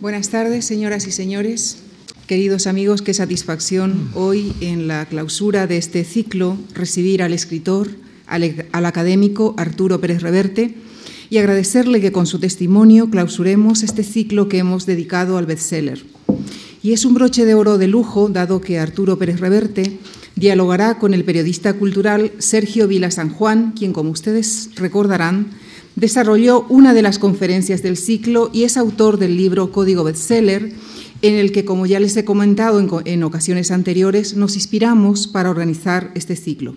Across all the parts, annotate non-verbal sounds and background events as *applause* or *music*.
Buenas tardes, señoras y señores. Queridos amigos, qué satisfacción hoy en la clausura de este ciclo recibir al escritor, al, académico Arturo Pérez Reverte y agradecerle que con su testimonio clausuremos este ciclo que hemos dedicado al bestseller. Y es un broche de oro de lujo, dado que Arturo Pérez Reverte dialogará con el periodista cultural Sergio Vila San Juan, quien, como ustedes recordarán, desarrolló una de las conferencias del ciclo y es autor del libro Código Bestseller, en el que, como ya les he comentado en, ocasiones anteriores, nos inspiramos para organizar este ciclo.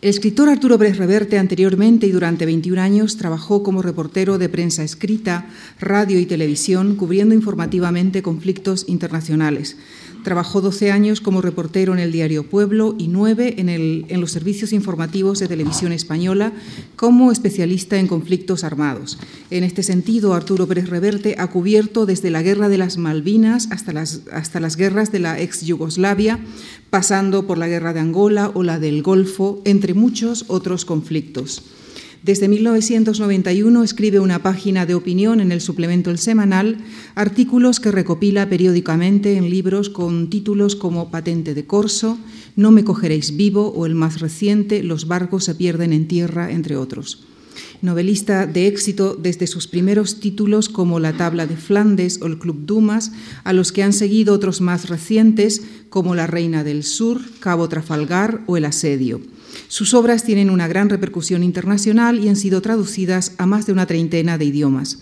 El escritor Arturo Pérez Reverte anteriormente y durante 21 años trabajó como reportero de prensa escrita, radio y televisión, cubriendo informativamente conflictos internacionales, Trabajó 12 años como reportero en el diario Pueblo y 9 en, en, los servicios informativos de televisión española como especialista en conflictos armados. En este sentido, Arturo Pérez Reverte ha cubierto desde la Guerra de las Malvinas hasta las, hasta las guerras de la ex Yugoslavia, pasando por la Guerra de Angola o la del Golfo, entre muchos otros conflictos. Desde 1991 escribe una página de opinión en el suplemento El Semanal, artículos que recopila periódicamente en libros con títulos como Patente de Corso, No me cogeréis vivo o el más reciente, Los barcos se pierden en tierra, entre otros. Novelista de éxito desde sus primeros títulos como La Tabla de Flandes o El Club Dumas, a los que han seguido otros más recientes como La Reina del Sur, Cabo Trafalgar o El Asedio. Sus obras tienen una gran repercusión internacional y han sido traducidas a más de una treintena de idiomas.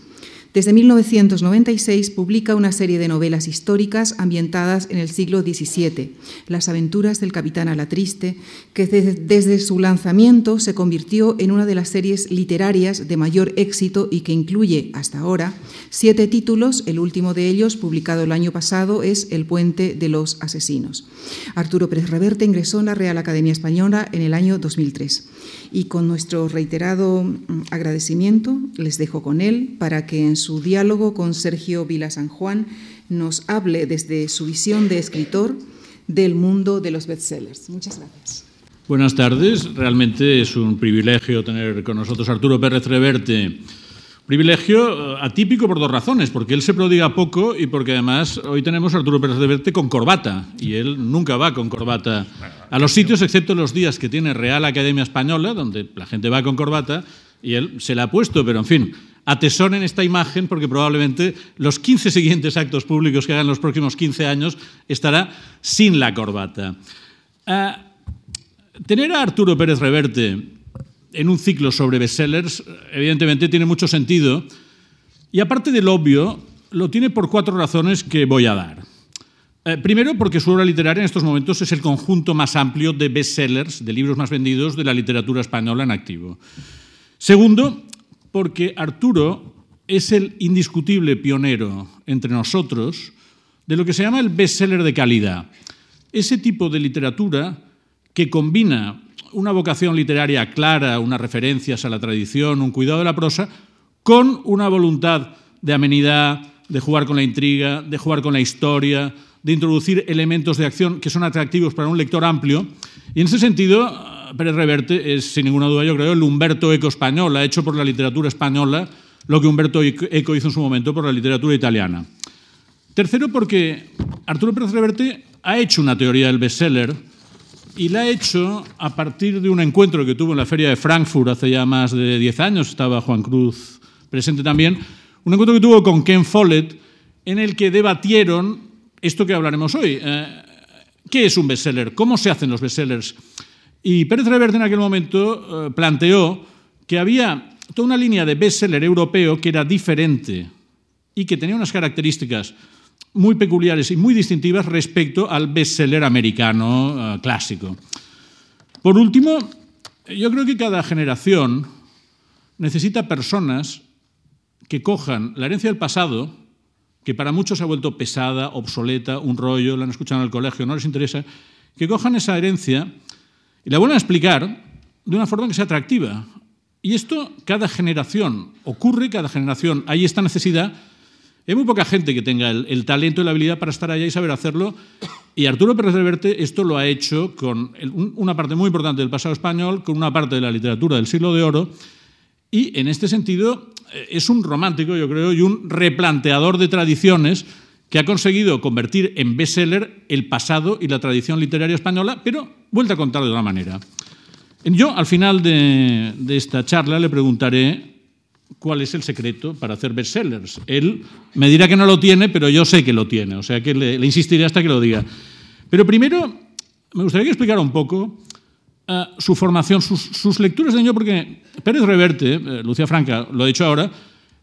Desde 1996 publica una serie de novelas históricas ambientadas en el siglo XVII, Las aventuras del capitán Alatriste, que desde su lanzamiento se convirtió en una de las series literarias de mayor éxito y que incluye, hasta ahora, siete títulos. El último de ellos, publicado el año pasado, es El puente de los asesinos. Arturo Pérez Reverte ingresó en la Real Academia Española en el año 2003. Y con nuestro reiterado mm, agradecimiento les dejo con él para que en su diálogo con Sergio Vila San Juan nos hable desde su visión de escritor del mundo de los bestsellers. Muchas gracias. Buenas tardes. Realmente es un privilegio tener con nosotros a Arturo Pérez Reverte. Privilegio eh, atípico por dos razones, porque él se prodiga poco y porque además hoy tenemos a Arturo Pérez Reverte con corbata y él nunca va con corbata a los sitios excepto los días que tiene Real Academia Española, donde la gente va con corbata y él se la ha puesto, pero en fin, atesoren esta imagen porque probablemente los 15 siguientes actos públicos que hagan los próximos 15 años estará sin la corbata. Ah, tener a Arturo Pérez Reverte en un ciclo sobre bestsellers evidentemente tiene mucho sentido y aparte del obvio, lo tiene por cuatro razones que voy a dar. Eh, primero, porque su obra literaria en estos momentos es el conjunto más amplio de bestsellers, de libros más vendidos de la literatura española en activo. Segundo, porque Arturo es el indiscutible pionero entre nosotros de lo que se llama el bestseller de calidad. Ese tipo de literatura que combina una vocación literaria clara, unas referencias a la tradición, un cuidado de la prosa, con una voluntad de amenidad, de jugar con la intriga, de jugar con la historia, de introducir elementos de acción que son atractivos para un lector amplio. Y en ese sentido, Pérez Reverte es, sin ninguna duda, yo creo, el Humberto Eco español, ha hecho por la literatura española lo que Humberto Eco hizo en su momento por la literatura italiana. Tercero, porque Arturo Pérez Reverte ha hecho una teoría del bestseller y la ha hecho a partir de un encuentro que tuvo en la Feria de Frankfurt hace ya más de 10 años, estaba Juan Cruz presente también, un encuentro que tuvo con Ken Follett en el que debatieron esto que hablaremos hoy. Eh, ¿Qué es un bestseller? ¿Cómo se hacen los bestsellers? Y Pérez Reverte en aquel momento eh, planteó que había toda una línea de bestseller europeo que era diferente y que tenía unas características muy peculiares y muy distintivas respecto al bestseller americano eh, clásico. Por último, yo creo que cada generación necesita personas que cojan la herencia del pasado, que para muchos se ha vuelto pesada, obsoleta, un rollo, la han escuchado en el colegio, no les interesa, que cojan esa herencia y la vuelven a explicar de una forma que sea atractiva. Y esto cada generación ocurre, cada generación hay esta necesidad. Hay muy poca gente que tenga el, talento y la habilidad para estar allá y saber hacerlo. Y Arturo Pérez Reverte esto lo ha hecho con una parte muy importante del pasado español, con una parte de la literatura del siglo de oro. y en este sentido eh, es un romántico, yo creo, y un replanteador de tradiciones que ha conseguido convertir en bestseller el pasado y la tradición literaria española, pero vuelta a contar de otra manera. Yo, al final de, esta charla, le preguntaré cuál es el secreto para hacer bestsellers. Él me dirá que no lo tiene, pero yo sé que lo tiene, o sea que le, insistiré hasta que lo diga. Pero primero, me gustaría que explicara un poco eh, su formación, sus, lecturas de niño, porque Pérez Reverte, eh, Lucía Franca lo ha dicho ahora,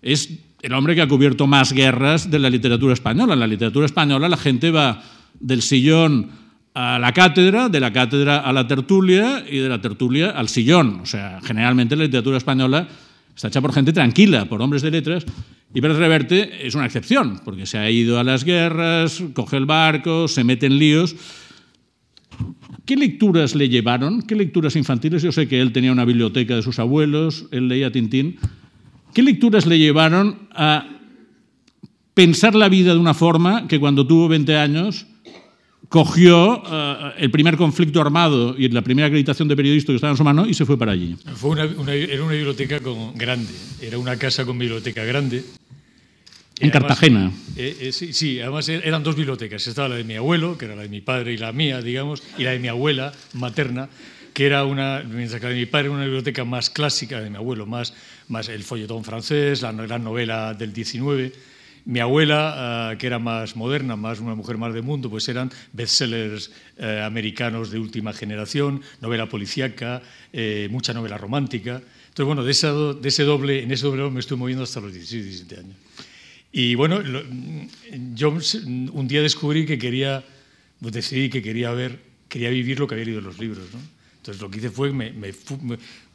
es el hombre que ha cubierto más guerras de la literatura española. En la literatura española la gente va del sillón a la cátedra, de la cátedra a la tertulia y de la tertulia al sillón. O sea, generalmente la literatura española está hecha por gente tranquila, por hombres de letras, y Pérez Reverte es una excepción, porque se ha ido a las guerras, coge el barco, se mete en líos. ¿Qué lecturas le llevaron? ¿Qué lecturas infantiles? Yo sé que él tenía una biblioteca de sus abuelos, él leía Tintín. ¿Qué lecturas le llevaron a pensar la vida de una forma que cuando tuvo 20 años cogió uh, el primer conflicto armado y la primera acreditación de periodista que estaba en su mano y se fue para allí? Fue una, una, era una biblioteca con, grande, era una casa con biblioteca grande. En Cartagena. Eh, eh, sí, sí, además er, eran dos bibliotecas. Estaba la de mi abuelo, que era la de mi padre y la mía, digamos, y la de mi abuela materna, que era una, mientras que la de mi padre era una biblioteca más clásica, la de mi abuelo, más, más el folletón francés, la gran novela del 19. Mi abuela, uh, que era más moderna, más una mujer más de mundo, pues eran bestsellers uh, americanos de última generación, novela policíaca, eh, mucha novela romántica. Entonces, bueno, de, ese doble, en ese doble me estoy moviendo hasta los 16, 17 años. Y bueno, lo, yo un día descubrí que quería, pues decidí que quería ver, quería vivir lo que había leído en los libros, ¿no? Entonces lo que hice fue,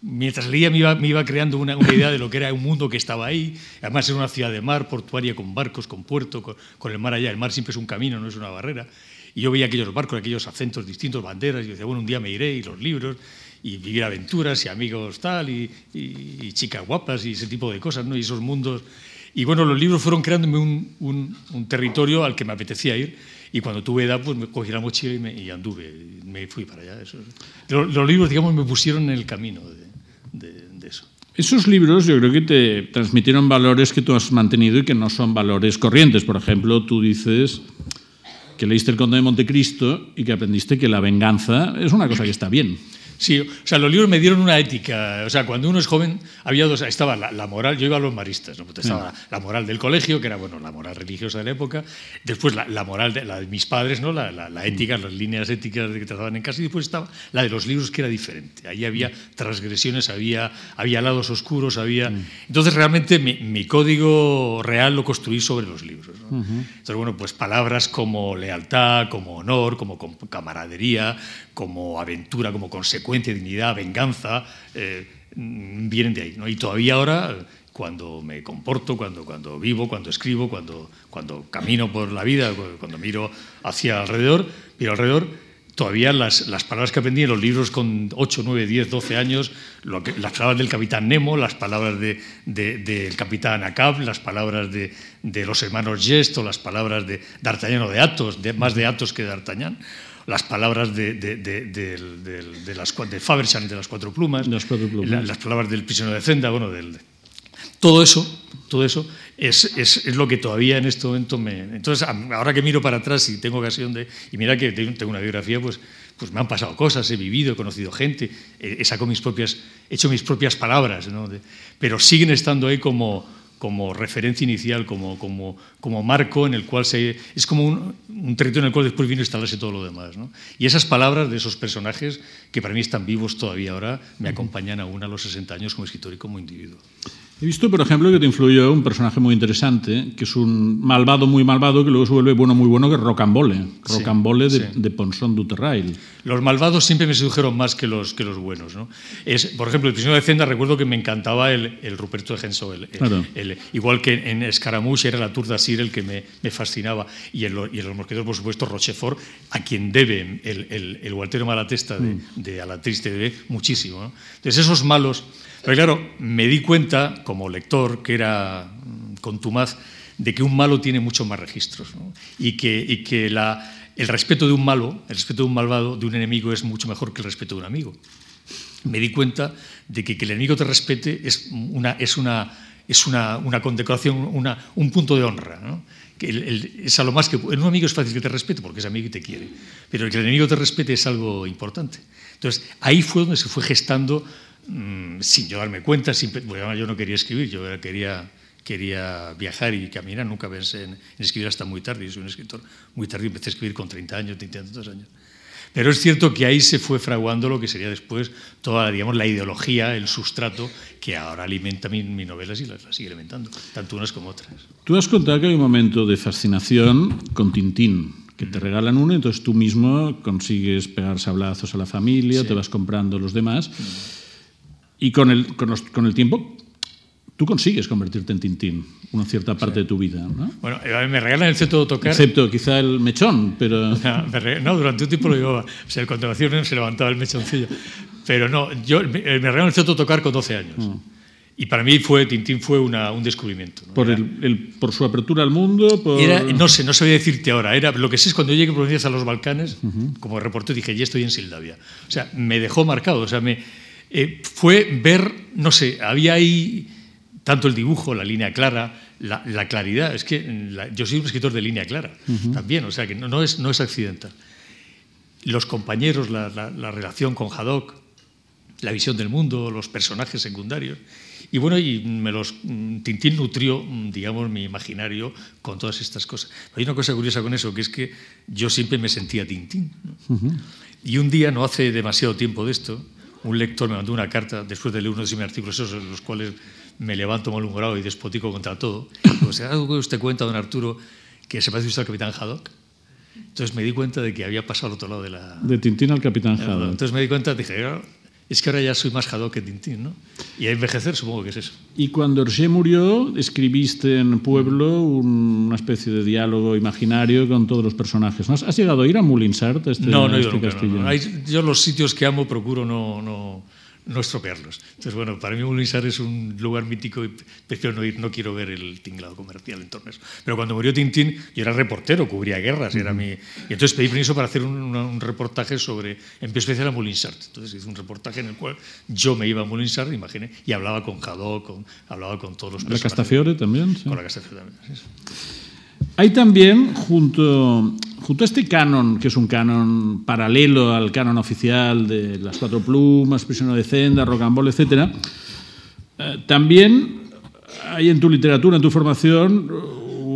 mientras leía me iba, creando una, idea de lo que era un mundo que estaba ahí. Además era una ciudad de mar, portuaria, con barcos, con puerto, con, el mar allá. El mar siempre es un camino, no es una barrera. Y yo veía aquellos barcos, aquellos acentos distintos, banderas, y yo decía, bueno, un día me iré, y los libros, y vivir aventuras, y amigos tal, y, y, y chicas guapas, y ese tipo de cosas, ¿no? Y esos mundos. Y bueno, los libros fueron creándome un territorio al que me apetecía ir. Y cuando tuve edad, pues me cogí la mochila y, me, y anduve, me fui para allá. Eso. Los, los, libros, digamos, me pusieron en el camino de, de, de, eso. Esos libros yo creo que te transmitieron valores que tú has mantenido y que no son valores corrientes. Por ejemplo, tú dices que leíste El Conde de Montecristo y que aprendiste que la venganza es una cosa que está bien. Sí, o sea, los libros me dieron una ética. O sea, cuando uno es joven, había dos. Estaba la, la moral, yo iba a los maristas, ¿no? estaba la, la, moral del colegio, que era bueno, la moral religiosa de la época. Después la, la moral de, la de mis padres, ¿no? La, ética, las líneas éticas que trataban en casa. Y después estaba la de los libros, que era diferente. Ahí había transgresiones, había, había lados oscuros, había. Entonces, realmente mi, mi código real lo construí sobre los libros. Entonces, bueno, pues palabras como lealtad, como honor, como camaradería, como aventura, como consecuencia dignidad, venganza, eh, vienen de ahí. ¿no? Y todavía ahora, cuando me comporto, cuando, cuando vivo, cuando escribo, cuando, cuando camino por la vida, cuando miro hacia alrededor, miro alrededor, todavía las, las, palabras que aprendí en los libros con 8, 9, 10, 12 años, lo que, las palabras del capitán Nemo, las palabras del de, de, de capitán Acab, las palabras de, los hermanos Gesto, las palabras de D'Artagnan o de Athos, de, más de Athos que de D'Artagnan, las palabras de, de, de, de las, de Fabersham, de las cuatro plumas, las, cuatro plumas. La, las palabras del prisionero de Zenda, bueno, del, todo eso, todo eso es, es, es, lo que todavía en este momento me... Entonces, ahora que miro para atrás y tengo ocasión de... Y mira que tengo una biografía, pues, pues me han pasado cosas, he vivido, he conocido gente, he, sacado mis propias, he hecho mis propias palabras, ¿no? pero siguen estando ahí como como referencia inicial, como, como, como marco en el cual se... Es como un, un territorio en el cual después vino a instalarse todo lo demás. ¿no? Y esas palabras de esos personajes, que para mí están vivos todavía ahora, me acompañan aún a los 60 años como escritor y como individuo. He visto, por ejemplo, que te influyó un personaje muy interesante, que es un malvado muy malvado, que luego se vuelve bueno muy bueno, que es Rocambole. Rocambole sí, de, sí. de Ponson Duterrail. Los malvados siempre me sedujeron más que los, que los buenos. ¿no? Es, por ejemplo, el prisionero de Zenda, recuerdo que me encantaba el, el Ruperto de Genso. El, claro. el, igual que en Escaramouche era la Tour d'Assir el que me, me fascinaba. Y en, lo, y en Los Mosqueteros, por supuesto, Rochefort, a quien debe el, el, el Gualtero Malatesta de, mm. de A la Triste debe muchísimo. ¿no? Entonces, esos malos pero claro, me di cuenta, como lector, que era mm, contumaz, de que un malo tiene muchos más registros ¿no? y que, y que la, el respeto de un malo, el respeto de un malvado, de un enemigo, es mucho mejor que el respeto de un amigo. Me di cuenta de que, que el enemigo te respete es una, es una, es una, una condecoración, una, un punto de honra. ¿no? Que el, el, es a lo más que en un amigo es fácil que te respete porque es amigo y te quiere, pero que el enemigo te respete es algo importante. Entonces ahí fue donde se fue gestando mmm, sin yo darme cuenta, sin, bueno, yo no quería escribir, yo quería quería viajar y caminar, nunca pensé en, en, escribir hasta muy tarde, yo soy un escritor muy tarde, empecé a escribir con 30 años, 30 tantos años. Pero es cierto que ahí se fue fraguando lo que sería después toda digamos, la ideología, el sustrato que ahora alimenta mis mi novelas y las, las, sigue alimentando, tanto unas como otras. Tú has contado que hay un momento de fascinación con Tintín, que te regalan uno, entonces tú mismo consigues pegar sablazos a la familia, sí. te vas comprando los demás, y con el, con, los, con el tiempo tú consigues convertirte en Tintín una cierta parte sí. de tu vida, ¿no? Bueno, me regalan el cetro de tocar. Excepto quizá el mechón, pero... *laughs* No, no durante un tiempo lo llevaba. O sea, el continuación se levantaba el mechoncillo. Pero no, yo me, me regalan el cetro de tocar con 12 años. Mm. Y para mí fue Tintín fue una, un descubrimiento. ¿no? Por, el, el, por su apertura al mundo. Por... Era, no sé, no sabía decirte ahora. Era, lo que sé es cuando yo llegué por a los Balcanes, uh -huh. como reportero, dije, ya estoy en Sildavia. O sea, me dejó marcado. O sea, me, eh, fue ver, no sé, había ahí tanto el dibujo, la línea clara, la, la claridad. Es que la, yo soy un escritor de línea clara uh -huh. también, o sea que no, no, es, no es accidental. Los compañeros, la, la, la, relación con Haddock, la visión del mundo, los personajes secundarios. Y bueno, y me los, Tintín nutrió, digamos, mi imaginario con todas estas cosas. Pero hay una cosa curiosa con eso, que es que yo siempre me sentía Tintín. ¿no? Uh -huh. Y un día, no hace demasiado tiempo de esto, un lector me mandó una carta, después de leer uno de mis artículos, esos en los cuales me levanto malhumorado y despotico contra todo. Pues, algo que usted cuenta, don Arturo, que se parece usted al capitán Haddock. Entonces me di cuenta de que había pasado al otro lado de la... De Tintín al capitán Haddock. Entonces me di cuenta, dije, es que ahora ya soy más Haddock que Tintín, ¿no? Y a envejecer supongo que es eso. Y cuando Hergé murió, escribiste en Pueblo una especie de diálogo imaginario con todos los personajes. ¿no? ¿Has llegado a ir a Moulinsart? Este, no, no, este yo, nunca, no, no. Hay, yo los sitios que amo procuro no... no no estropearlos. Entonces, bueno, para mí Moulinsart es un lugar mítico y prefiero no ir, no quiero ver el tinglado comercial en torno a eso. Pero cuando murió Tintín, yo era reportero, cubría guerras, -huh. era mi... Y entonces pedí permiso para hacer un, un reportaje sobre, en especial a Moulinsart. Entonces hice un reportaje en el cual yo me iba a Moulinsart, imaginé, y hablaba con Haddock, con, hablaba con todos los. ¿La Castafiore también? Sí. Con la Castafiore también, sí. Hay también, junto, a este canon, que es un canon paralelo al canon oficial de Las Cuatro Plumas, Prisionero de Zenda, Rocambole, etc., eh, también hay en tu literatura, en tu formación,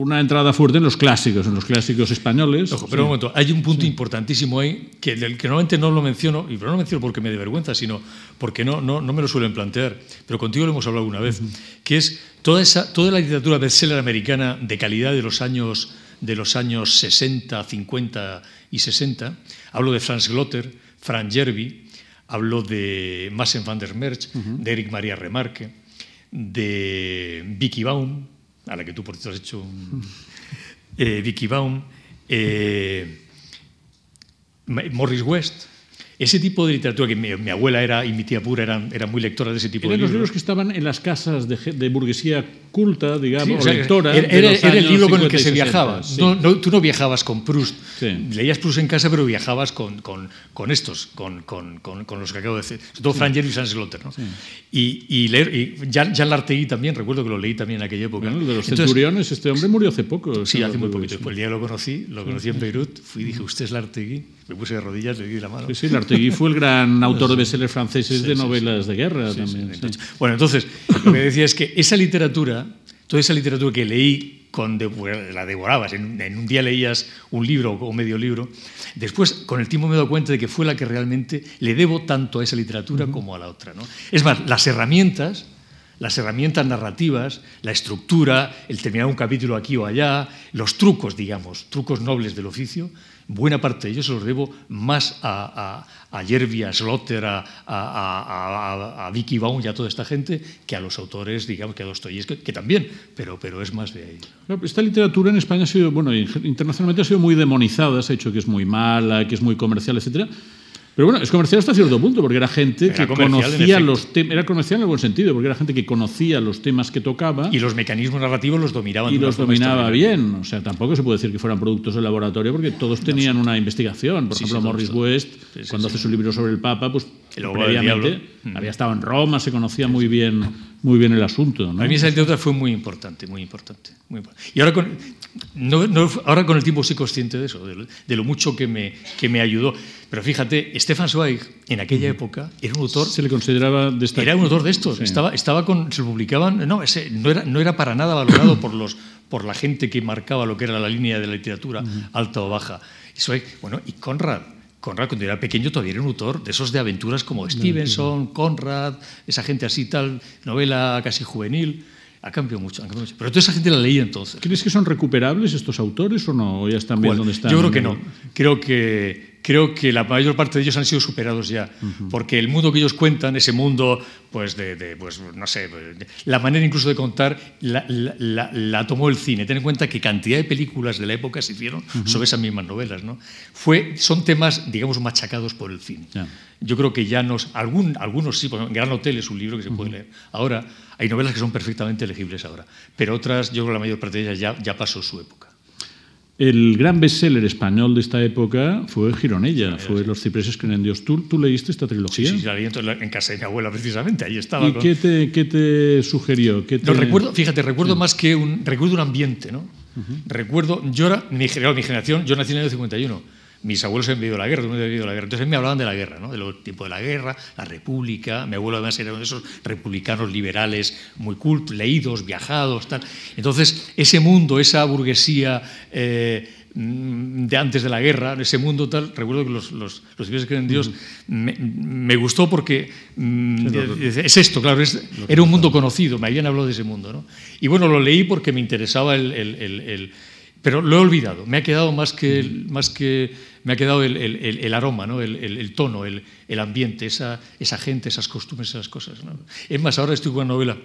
una entrada fuerte en los clásicos, en los clásicos españoles. Ojo, pero sí. un momento, hay un punto sí. importantísimo ahí que, del que normalmente no lo menciono, y no lo menciono porque me dé vergüenza, sino porque no, no, no me lo suelen plantear, pero contigo lo hemos hablado una vez, uh -huh. que es toda, esa, toda la literatura bestseller americana de calidad de los años, de los años 60, 50 y 60. Hablo de Franz Glotter, Frank Jerby, hablo de Massen van der Merch, uh -huh. de Eric María Remarque, de Vicky Baum, a la que tú por cierto has hecho un, eh, Vicky Baum, eh, Morris West, ese tipo de literatura que mi, mi, abuela era y mi tía pura eran, eran muy lectoras de ese tipo eran de libros. los libros que estaban en las casas de, de burguesía culta, digamos, sí, o sea, lectora. Era, era, era el libro con el que se viajaba. Sí. No, no, tú no viajabas con Proust. Sí. Leías Proust en casa, pero viajabas con, con, con estos, con, con, con, los que acabo de decir. Sobre todo Frank Jerry y Sans Slotter. ¿no? Y, y, leer, y Jan, Jan Lartegui también, recuerdo que lo leí también en aquella época. Bueno, de los Entonces, centuriones, este hombre murió hace poco. Sí, hace muy poquito. Pues el día que lo conocí, lo conocí en Beirut, fui y dije, ¿usted es Lartegui? Me puse de rodillas, le di la mano. Sí, sí, Lartegui fue el gran autor de bestsellers franceses sí, de novelas sí, de guerra también. Bueno, entonces, lo que decía es que esa literatura, toda esa literatura que leí, con de, la devorabas, en, en, un día leías un libro o medio libro, después con el tiempo me he dado cuenta de que fue la que realmente le debo tanto a esa literatura uh -huh. como a la otra. ¿no? Es más, las herramientas las herramientas narrativas, la estructura, el terminar un capítulo aquí o allá, los trucos, digamos, trucos nobles del oficio, buena parte de ellos se los debo más a, a, a Yerby, a Slotter, a, a, a, Vicky Baum y a toda esta gente que a los autores, digamos, que a Dostoyevsky, que, que también, pero, pero es más de ahí. Esta literatura en España ha sido, bueno, internacionalmente ha sido muy demonizada, se ha dicho que es muy mala, que es muy comercial, etcétera Pero bueno, es comercial hasta cierto punto, porque era gente Era que conocía los temas. Era comercial en el buen sentido, porque era gente que conocía los temas que tocaba Y los mecanismos narrativos los dominaban. y los dominaba bien. O sea, tampoco se puede decir que fueran productos de laboratorio, porque todos tenían una investigación. Por Sí, ejemplo, sí, Morris. West, Sí, cuando hace su libro sobre el Papa, pues previamente. Mm. había estado en Roma, se conocía muy bien, muy bien el asunto. ¿no? Para mí esa anécdota fue muy importante, muy importante. Muy impor- y ahora con, no- no- ahora con el tiempo soy consciente de eso, de lo, de lo mucho que me, que me ayudó. Pero fíjate, Stefan Zweig en aquella época era un autor Se le consideraba de esta... Era un autor de estos. Sí. Estaba, estaba con, se lo publicaban. No, ese no era, no era para nada valorado por, los, por la gente que marcaba lo que era la línea de la literatura, alta o baja. Y Zweig, bueno, y Conrad. Conrad, cuando era pequeño, todavía era un autor de esos de aventuras como Stevenson, Conrad, esa gente así, tal, novela casi juvenil. Ha cambiado mucho, ha cambiado mucho. Pero toda esa gente la leía entonces. ¿Crees que son recuperables estos autores o no? ¿O ya están bien ¿Cuál? donde están? Yo creo que no. Creo que, creo que la mayor parte de ellos han sido superados ya. Porque el mundo que ellos cuentan, ese mundo, pues, de, de, pues no sé, la manera incluso de contar, la, la- la- la tomó el cine. Ten en cuenta que cantidad de películas de la época se hicieron sobre esas mismas novelas. ¿no? Fue, son temas, digamos, machacados por el cine. Ya. Yo creo que ya nos. Algún, algunos sí, por ejemplo, Gran Hotel es un libro que se puede leer. Ahora, hay novelas que son perfectamente legibles ahora. Pero otras, yo creo que la mayor parte de ellas ya, ya pasó su época. El gran bestseller español de esta época fue Gironella, fue Los cipreses creen en Dios. ¿Tú, tú leíste esta Sí, trilogía? sí, la leí en casa de mi abuela, precisamente. Ahí estaba. ¿Y con- qué te, qué te sugirió? ¿Qué No, te- recuerdo, fíjate, recuerdo más que un, recuerdo un ambiente, ¿no? Recuerdo, yo era, mi, mi generación, yo nací en el año 51. Mis abuelos habían vivido la guerra, había vivido la guerra. Entonces me hablaban de la guerra, ¿no? De los tiempos de la guerra, la república. Mi abuelo además era uno de esos republicanos liberales muy cultos, leídos, viajados, tal. Entonces, ese mundo, esa burguesía eh, de antes de la guerra, ese mundo tal, recuerdo que los, los, que creen en Dios me, me gustó porque mm, es esto, claro, es- era un mundo conocido, me habían hablado de ese mundo. ¿no? Y bueno, lo leí porque me interesaba el, el- el- el- pero lo he olvidado, me ha quedado más que, el- más que me ha quedado el, el- el- el aroma, ¿no? el, tono, el, ambiente, esa, esa gente, esas costumbres, esas cosas. ¿no? Es más, ahora estoy con una novela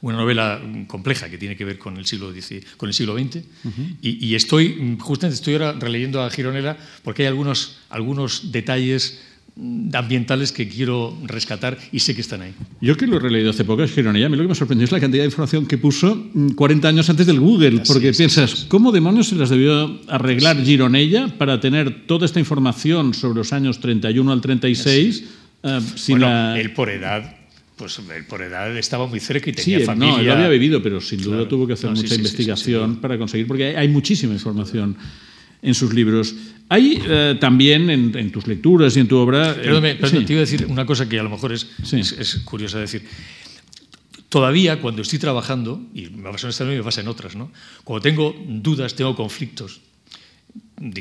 una novela compleja que tiene que ver con el siglo, XIX con el siglo XX. y, y estoy, justamente estoy ahora releyendo a Gironella porque hay algunos, algunos detalles ambientales que quiero rescatar y sé que están ahí. Yo que lo he releído hace poco, es Gironella, a mí lo que me sorprendió es la cantidad de información que puso mm, 40 años antes del Google, Así porque es, piensas, ¿cómo demonios se las debió arreglar Gironella para tener toda esta información sobre los años 31 al 36 eh, sin bueno, la... él por edad, pues él por edad estaba muy cerca y Sí, tenía él- familia. no, él lo había vivido, pero sin duda Claro. tuvo que hacer No, sí, mucha sí, sí, sí, investigación duda. para conseguir, porque hay, hay muchísima información en sus libros. Hay eh, también en, en tus lecturas y en tu obra... eh, Perdóname, perdón, sí. te iba a decir una cosa que a lo mejor es, Sí. es, es curiosa decir. Todavía cuando estoy trabajando, y me pasa en esta y me pasa en otras, ¿no? cuando tengo dudas, tengo conflictos,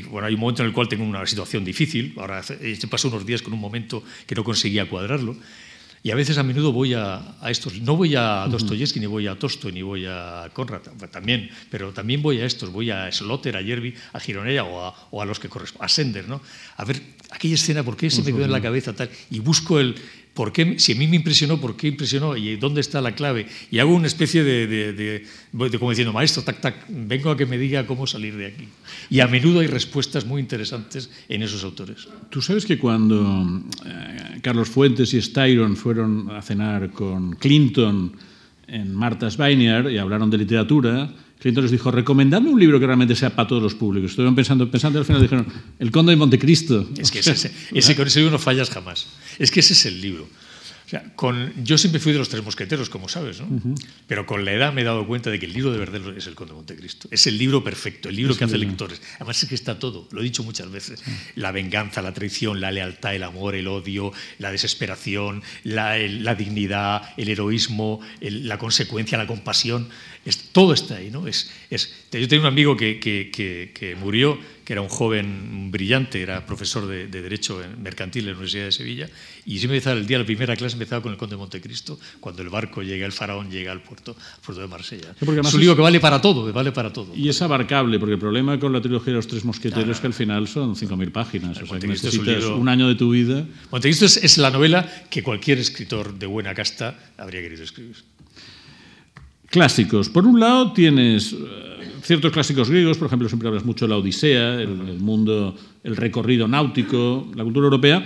bueno, hay un momento en el cual tengo una situación difícil, ahora eh, pasé unos días con un momento que no conseguía cuadrarlo, y a veces a menudo voy a, a estos, no voy a Dostoyevsky, ni voy a Tolstoy, ni voy a Conrad, también, pero también voy a estos, voy a Slotter, a Yerby, a Gironella o a, o a los que corresponden, a Sender, ¿no? A ver, aquella escena, ¿por qué se me quedó en la cabeza tal? Y busco el, ¿por qué, si a mí me impresionó, ¿por qué impresionó? ¿Y dónde está la clave? Y hago una especie de, como diciendo, maestro, tac, tac, vengo a que me diga cómo salir de aquí. Y a menudo hay respuestas muy interesantes en esos autores. Tú sabes que cuando eh, Carlos Fuentes y Styron fueron a cenar con Clinton en Martha's Vineyard y hablaron de literatura, Clinton les dijo, recomendadme un libro que realmente sea para todos los públicos. Estuvieron pensando, pensando y al final dijeron, El Conde de Montecristo. Es que con ese libro no fallas jamás. Es que ese es el libro. O sea, con, yo siempre fui de los tres mosqueteros, como sabes, ¿no? Pero con la edad me he dado cuenta de que el libro de verdad es el Conde de Montecristo. Es el libro perfecto, el libro que hace lectores. Además es que está todo, lo he dicho muchas veces. La venganza, la traición, la lealtad, el amor, el odio, la desesperación, la, el- la dignidad, el heroísmo, el- la consecuencia, la compasión. Es- todo está ahí, ¿no? Es, es, yo tenía un amigo que, que- que- que murió, que era un joven brillante, era profesor de, de Derecho Mercantil en la Universidad de Sevilla, y siempre empezaba el día de la primera clase empezaba con el Conde de Montecristo, cuando el barco llega, el faraón llega al puerto, al puerto de Marsella. es un libro que vale para todo, que vale para todo. Y es abarcable, porque el problema con la trilogía de los tres mosqueteros es que al final son 5.000 páginas. O sea, que Montecristo es un necesitas libro- un año de tu vida. Montecristo es, es la novela que cualquier escritor de buena casta habría querido escribir. clásicos. Por un lado tienes eh, ciertos clásicos griegos, por ejemplo, siempre hablas mucho de la Odisea, el, el mundo, el recorrido náutico, la cultura europea,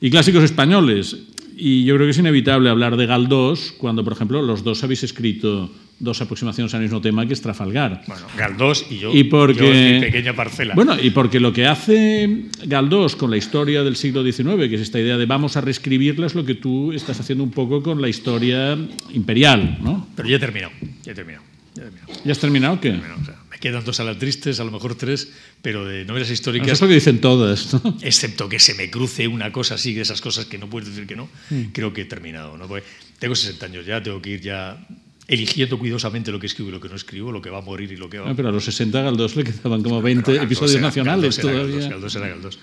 y clásicos españoles. Y yo creo que es inevitable hablar de Galdós cuando, por ejemplo, los dos habéis escrito dos aproximaciones al mismo tema que es Trafalgar. Bueno, Galdós y yo, y porque, yo en mi pequeña parcela. Bueno, y porque lo que hace Galdós con la historia del siglo XIX, que es esta idea de vamos a reescribirla, es lo que tú estás haciendo un poco con la historia imperial, ¿no? Pero ya he terminado, ya he terminado. ¿Ya, he terminado. ¿Ya has terminado qué? Terminado, o sea, me quedan dos alas tristes, a lo mejor tres, pero de novelas históricas. Eso es lo que dicen todas. ¿no? Excepto que se me cruce una cosa así, de esas cosas que no puedes decir que no, mm. creo que he terminado. ¿no? Porque tengo 60 años ya, tengo que ir ya eligiendo cuidadosamente lo que escribo y lo que no escribo, lo que va a morir y lo que va a... No, pero a los 60 Galdós le quedaban como 20 Galdós episodios nacionales Galdós todavía. Galdós, Galdós era Galdós.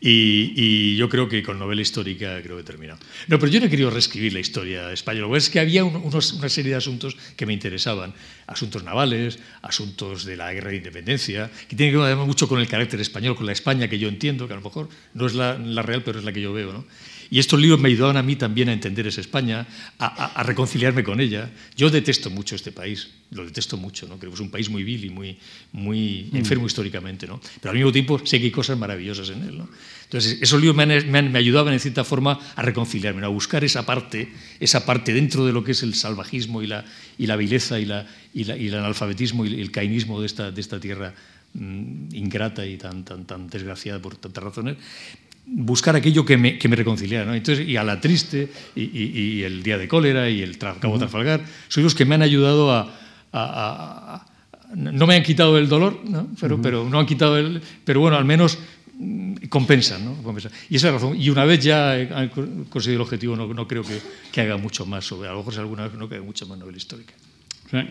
Y, y, yo creo que con novela histórica creo que he terminado. No, pero yo no he querido reescribir la historia española. Es que había un, unos, una serie de asuntos que me interesaban. Asuntos navales, asuntos de la guerra de independencia, que tienen que ver mucho con el carácter español, con la España que yo entiendo, que a lo mejor no es la, la real, pero es la que yo veo. ¿no? Y estos libros me ayudaban a mí también a entender esa España, a, a, a, reconciliarme con ella. Yo detesto mucho este país, lo detesto mucho, ¿no? creo que es un país muy vil y muy, muy enfermo mm. históricamente, ¿no? pero al mismo tiempo sé que hay cosas maravillosas en él. ¿no? Entonces, esos libros me, han, me, han, me, ayudaban en cierta forma a reconciliarme, a buscar esa parte, esa parte dentro de lo que es el salvajismo y la, y la vileza y, la, y, la, y el analfabetismo y el cainismo de esta, de esta tierra mmm, ingrata y tan, tan, tan desgraciada por tantas razones buscar aquello que me, que me reconciliara. ¿no? Entonces, y a la triste, y, y, y, el día de cólera, y el Cabo uh -huh. Trafalgar, son los que me han ayudado a, a, a, no me han quitado el dolor, ¿no? Pero, uh -huh. pero no han quitado el, pero bueno, al menos compensan, ¿no? compensan. Y esa es la razón. Y una vez ya he conseguido el objetivo, no, no creo que, que, haga mucho más sobre, a lo mejor si alguna vez no que haga mucha más novela histórica. O sea,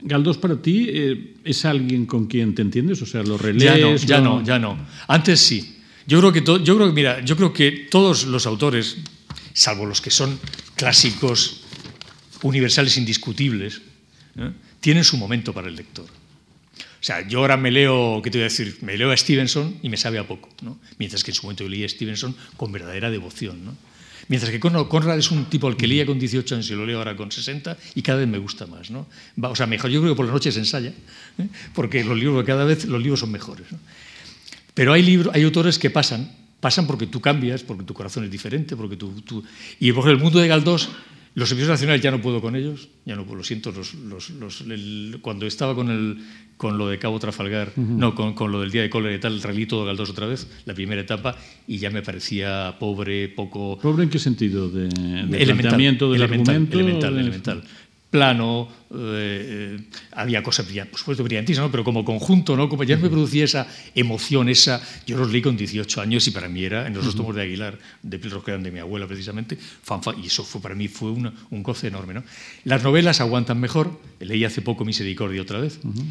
Galdós para ti eh, es alguien con quien te entiendes, o sea, lo relees. Ya no, ya lo... no, ya no. Antes sí. Yo creo que yo creo mira, yo creo que todos los autores, salvo los que son clásicos universales indiscutibles, ¿eh? tienen su momento para el lector. O sea, yo ahora me leo, ¿qué te voy a decir? Me leo a Stevenson y me sabe a poco, ¿no? Mientras que en su momento yo leí a Stevenson con verdadera devoción, ¿no? Mientras que Conrad es un tipo al que leía con 18 años y lo leo ahora con 60 y cada vez me gusta más, ¿no? O sea, mejor, yo creo que por las noches ensaya, ¿eh? porque los libros, cada vez los libros son mejores, ¿no? Pero hay, libros, hay autores que pasan, pasan porque tú cambias, porque tu corazón es diferente, porque tú... tú... Y por el mundo de Galdós, los episodios nacionales ya no puedo con ellos, ya no lo siento, los, los, los, el, cuando estaba con, el, con lo de Cabo Trafalgar, uh -huh. no, con, con, lo del Día de Cólera y tal, relí todo Galdós otra vez, la primera etapa, y ya me parecía pobre, poco... ¿Pobre en qué sentido? ¿De, de elemental, planteamiento del elemental, argumento? Elemental, elemental plano, eh, eh, había cosas por supuesto brillantísimas, ¿no? pero como conjunto, ¿no? Como ya me producía esa emoción, esa. Yo los leí con 18 años y para mí era, en los dos tomos de Aguilar, de los que eran de mi abuela precisamente, fanfa, y eso fue para mí fue una, un goce enorme. ¿no? Las novelas aguantan mejor, leí hace poco Misericordia otra vez, uh -huh.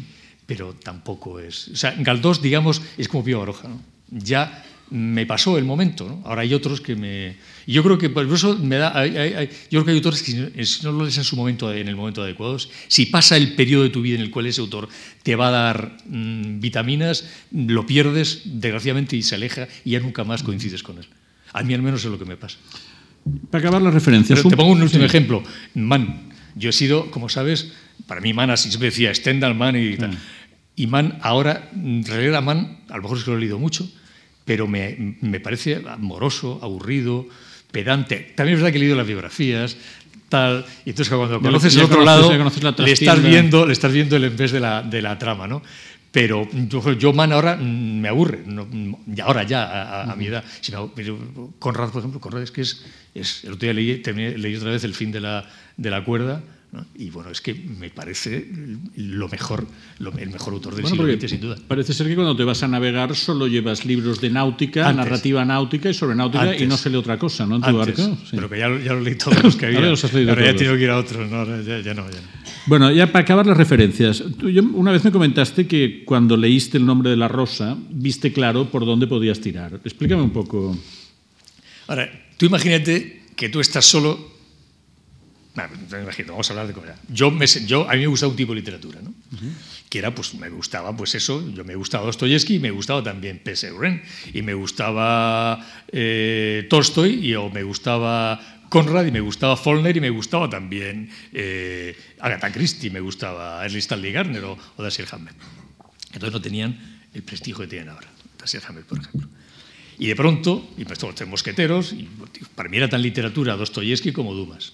pero tampoco es. O sea, Galdós, digamos, es como Pío Baroja, ¿no? Ya me pasó el momento. ¿no? Ahora hay otros que me. Y yo creo que por eso me da. Hay, hay, yo creo que hay autores que si no lo lees en su momento, en el momento adecuado, si pasa el periodo de tu vida en el cual ese autor te va a dar mmm, vitaminas, lo pierdes, desgraciadamente, y se aleja y ya nunca más coincides con él. A mí al menos es lo que me pasa. Para acabar las referencias. Pero te pongo un último sí. ejemplo. Man. Yo he sido, como sabes, para mí Man así siempre decía Stendhal, Man y tal. Mm. Y Man ahora, en realidad Man, a lo mejor es que lo he leído mucho, pero me, me parece moroso, aburrido, pedante. También es verdad que he leído las biografías, tal, y entonces cuando conoces el otro lado, le estás, viendo, le estás viendo el en vez de la, de la trama, ¿no? Pero yo, yo, man, ahora me aburre, no, ahora ya, a, a mi edad. Si Conrad, por ejemplo, Conrad es que es, es el otro día leí, terminé, leí otra vez El fin de la, de la cuerda, ¿no? Y bueno, es que me parece lo mejor, lo, el mejor autor del bueno, siglo XX, sin duda. Parece ser que cuando te vas a navegar solo llevas libros de náutica, Antes. narrativa náutica y sobre náutica Antes. y no se lee otra cosa, ¿no? En tu Antes. barco. Sí. Pero que ya, ya los leí todos los que *laughs* había. Ahora, los has leído Ahora todos. ya tengo que ir a otros, no, ya, ya, no, ya no. Bueno, ya para acabar las referencias. Tú, yo, una vez me comentaste que cuando leíste El nombre de la rosa, viste claro por dónde podías tirar. Explícame un poco. Ahora, tú imagínate que tú estás solo imagino, vamos a hablar de comida. Yo, me, yo, a mí me gustaba un tipo de literatura, ¿no? Uh -huh. Que era, pues, me gustaba, pues eso, yo me gustaba Dostoyevsky y me gustaba también P.S. y me gustaba eh, Tolstoy y o me gustaba Conrad y me gustaba Follner y me gustaba también eh, Agatha Christie, me gustaba Ernest Stanley Garner o, o Dashiell Hammett. Entonces no tenían el prestigio que tienen ahora, Dashiell Hammett, por ejemplo. Y de pronto, y pues los tres mosqueteros, y para mí era tan literatura Dostoyevsky como Dumas.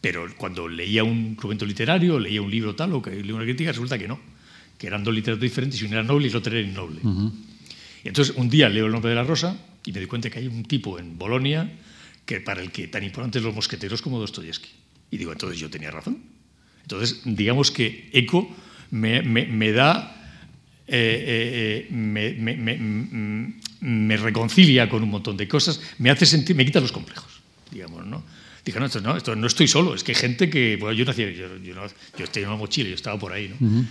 Pero cuando leía un documento literario, leía un libro tal o que leía una crítica, resulta que no, que eran dos literaturas diferentes y uno era noble y el otro era innoble. Y entonces un día leo el nombre de la rosa y me doy cuenta que hay un tipo en Bolonia que para el que tan importantes los mosqueteros como Dostoyevsky. Y digo, entonces yo tenía razón. Entonces, digamos que Eco me, me, me da eh, eh, me, me, me, reconcilia con un montón de cosas, me hace sentir, me quita los complejos, digamos, ¿no? Dije, no, esto no, esto no estoy solo, es que hay gente que, bueno, yo no hacía, yo, yo, no, yo estoy en una mochila, yo estaba por ahí, ¿no? Uh -huh.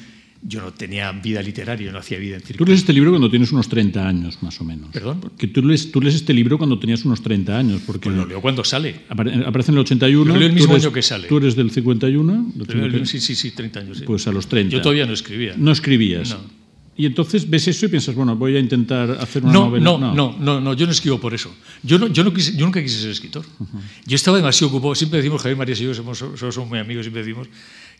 Yo no tenía vida literaria, no hacía vida en circuito. Tú lees este libro cuando tienes unos 30 años, más o menos. ¿Perdón? Que tú lees, tú lees este libro cuando tenías unos 30 años. Porque pues lo leo cuando sale. Aparece en el 81. Lo leo el mismo eres, año que sale. ¿Tú eres del 51? Del 51? Sí, sí, sí, 30 años. Sí. Pues a los 30. Yo todavía no escribía. No escribías. No. Y entonces ves eso y piensas, bueno, voy a intentar hacer una no, novela. No, no, no, no, no, yo no escribo por eso. Yo, no, yo, no quise, yo nunca quise ser escritor. Uh -huh. Yo estaba demasiado ocupado. Siempre decimos, Javier María y yo somos, somos muy amigos, siempre decimos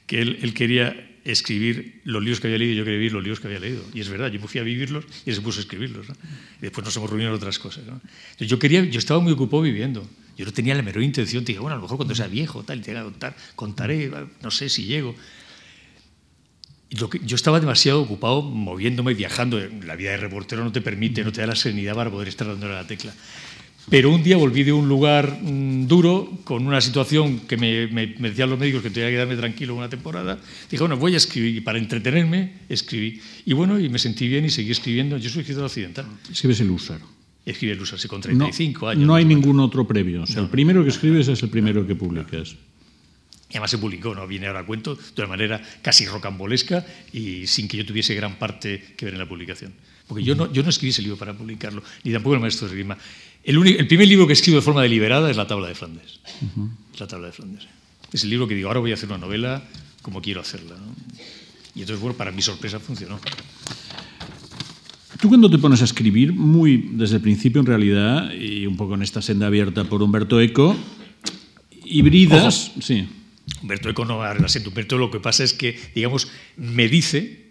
que él, él, quería escribir los libros que había leído y yo quería vivir los libros que había leído. Y es verdad, yo me fui a vivirlos y él se puso a escribirlos. ¿no? Y después nos hemos reunido en otras cosas. ¿no? Yo, quería, yo estaba muy ocupado viviendo. Yo no tenía la menor intención. Te dije, bueno, a lo mejor cuando sea viejo, tal, te contar, contaré, no sé si llego. Lo que, yo estaba demasiado ocupado moviéndome, viajando. La vida de reportero no te permite, no te da la serenidad para poder estar dándole a la tecla. Pero un día volví de un lugar mmm, duro, con una situación que me, me, me, decían los médicos que tenía que quedarme tranquilo una temporada. Dije, bueno, voy a escribir. Y para entretenerme, escribí. Y bueno, y me sentí bien y seguí escribiendo. Yo soy escritor occidental. Escribes el Húsar. Escribe el Húsar, sí, con 35 no, años. No hay ningún otro previo. O sea, no. el primero que escribes es el primero que publicas. Y además se publicó, no viene ahora a cuento, de una manera casi rocambolesca y sin que yo tuviese gran parte que ver en la publicación. Porque yo no, yo no escribí ese libro para publicarlo, ni tampoco el maestro de Rima. El, único, el, primer libro que escribo de forma deliberada es La tabla de Flandes. Uh -huh. La tabla de Flandes. Es el libro que digo, ahora voy a hacer una novela como quiero hacerla. ¿no? Y entonces, bueno, para mi sorpresa funcionó. Tú cuando te pones a escribir, muy desde el principio en realidad, y un poco en esta senda abierta por Humberto Eco, híbridas... Ojo. Sí. Humberto Eco no. Humberto lo que pasa es que, digamos, me dice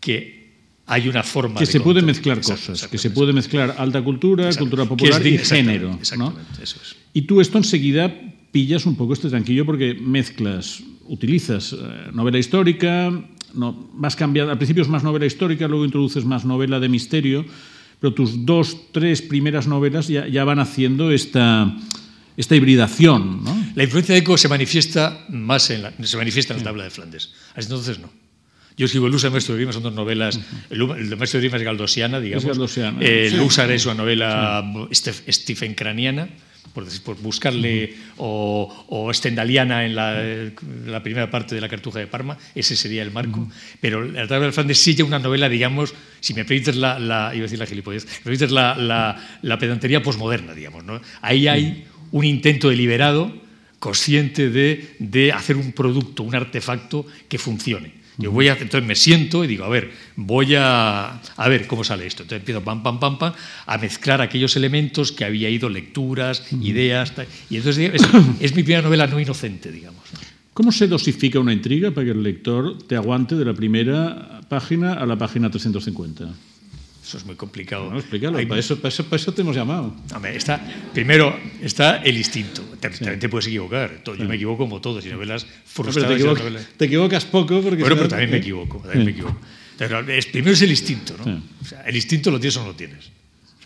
que hay una forma que de se puede mezclar Exacto, cosas, que se puede mezclar alta cultura, cultura Que popular es de- y género, ¿no? eso es. Y tú esto enseguida pillas un poco este tranquillo porque mezclas, utilizas eh, novela histórica, no, vas cambiando, al principio es más novela histórica, luego introduces más novela de misterio, pero tus dos, tres primeras novelas ya, ya van haciendo esta, esta hibridación, ¿no? La influencia de Eco se manifiesta más en la, se manifiesta en la tabla de Flandes. Hasta entonces no. Yo escribo El Húsar, Maestro de Grima, son dos novelas. el, el Maestro de Grima es galdosiana, digamos. galdosiana. Eh, el Sí. Es una novela Steph- Stephen Craniana, por, decir- por buscarle, o, o stendhaliana en la, la primera parte de La Cartuja de Parma. Ese sería el marco. Pero La tabla de Flandes sí ya una novela, digamos, si me permites la, la iba a decir la gilipollez, me permites la, la, la pedantería posmoderna, digamos. ¿no? Ahí hay un intento deliberado consciente de, de, hacer un producto, un artefacto que funcione. Yo voy a, entonces me siento y digo, a ver, voy a, a ver cómo sale esto. Entonces empiezo pam, pam, pam, pam, a mezclar aquellos elementos que había ido, lecturas, ideas. Tal, y entonces es, es, mi primera novela no inocente, digamos. ¿Cómo se dosifica una intriga para que el lector te aguante de la primera página a la página 350? Eso es muy complicado. Bueno, explícalo, Hay, para, eso, para, eso, para eso te hemos llamado. Hombre, está, primero está el instinto. También sí. te puedes equivocar. Yo sí. me equivoco como todos. Y novelas frustradas. No, te, equivoca, novelas... te, equivocas poco porque... Bueno, pero también me equivoco. También me equivoco. Pero es, primero es el instinto. ¿no? O sea, el instinto lo tienes o no lo tienes.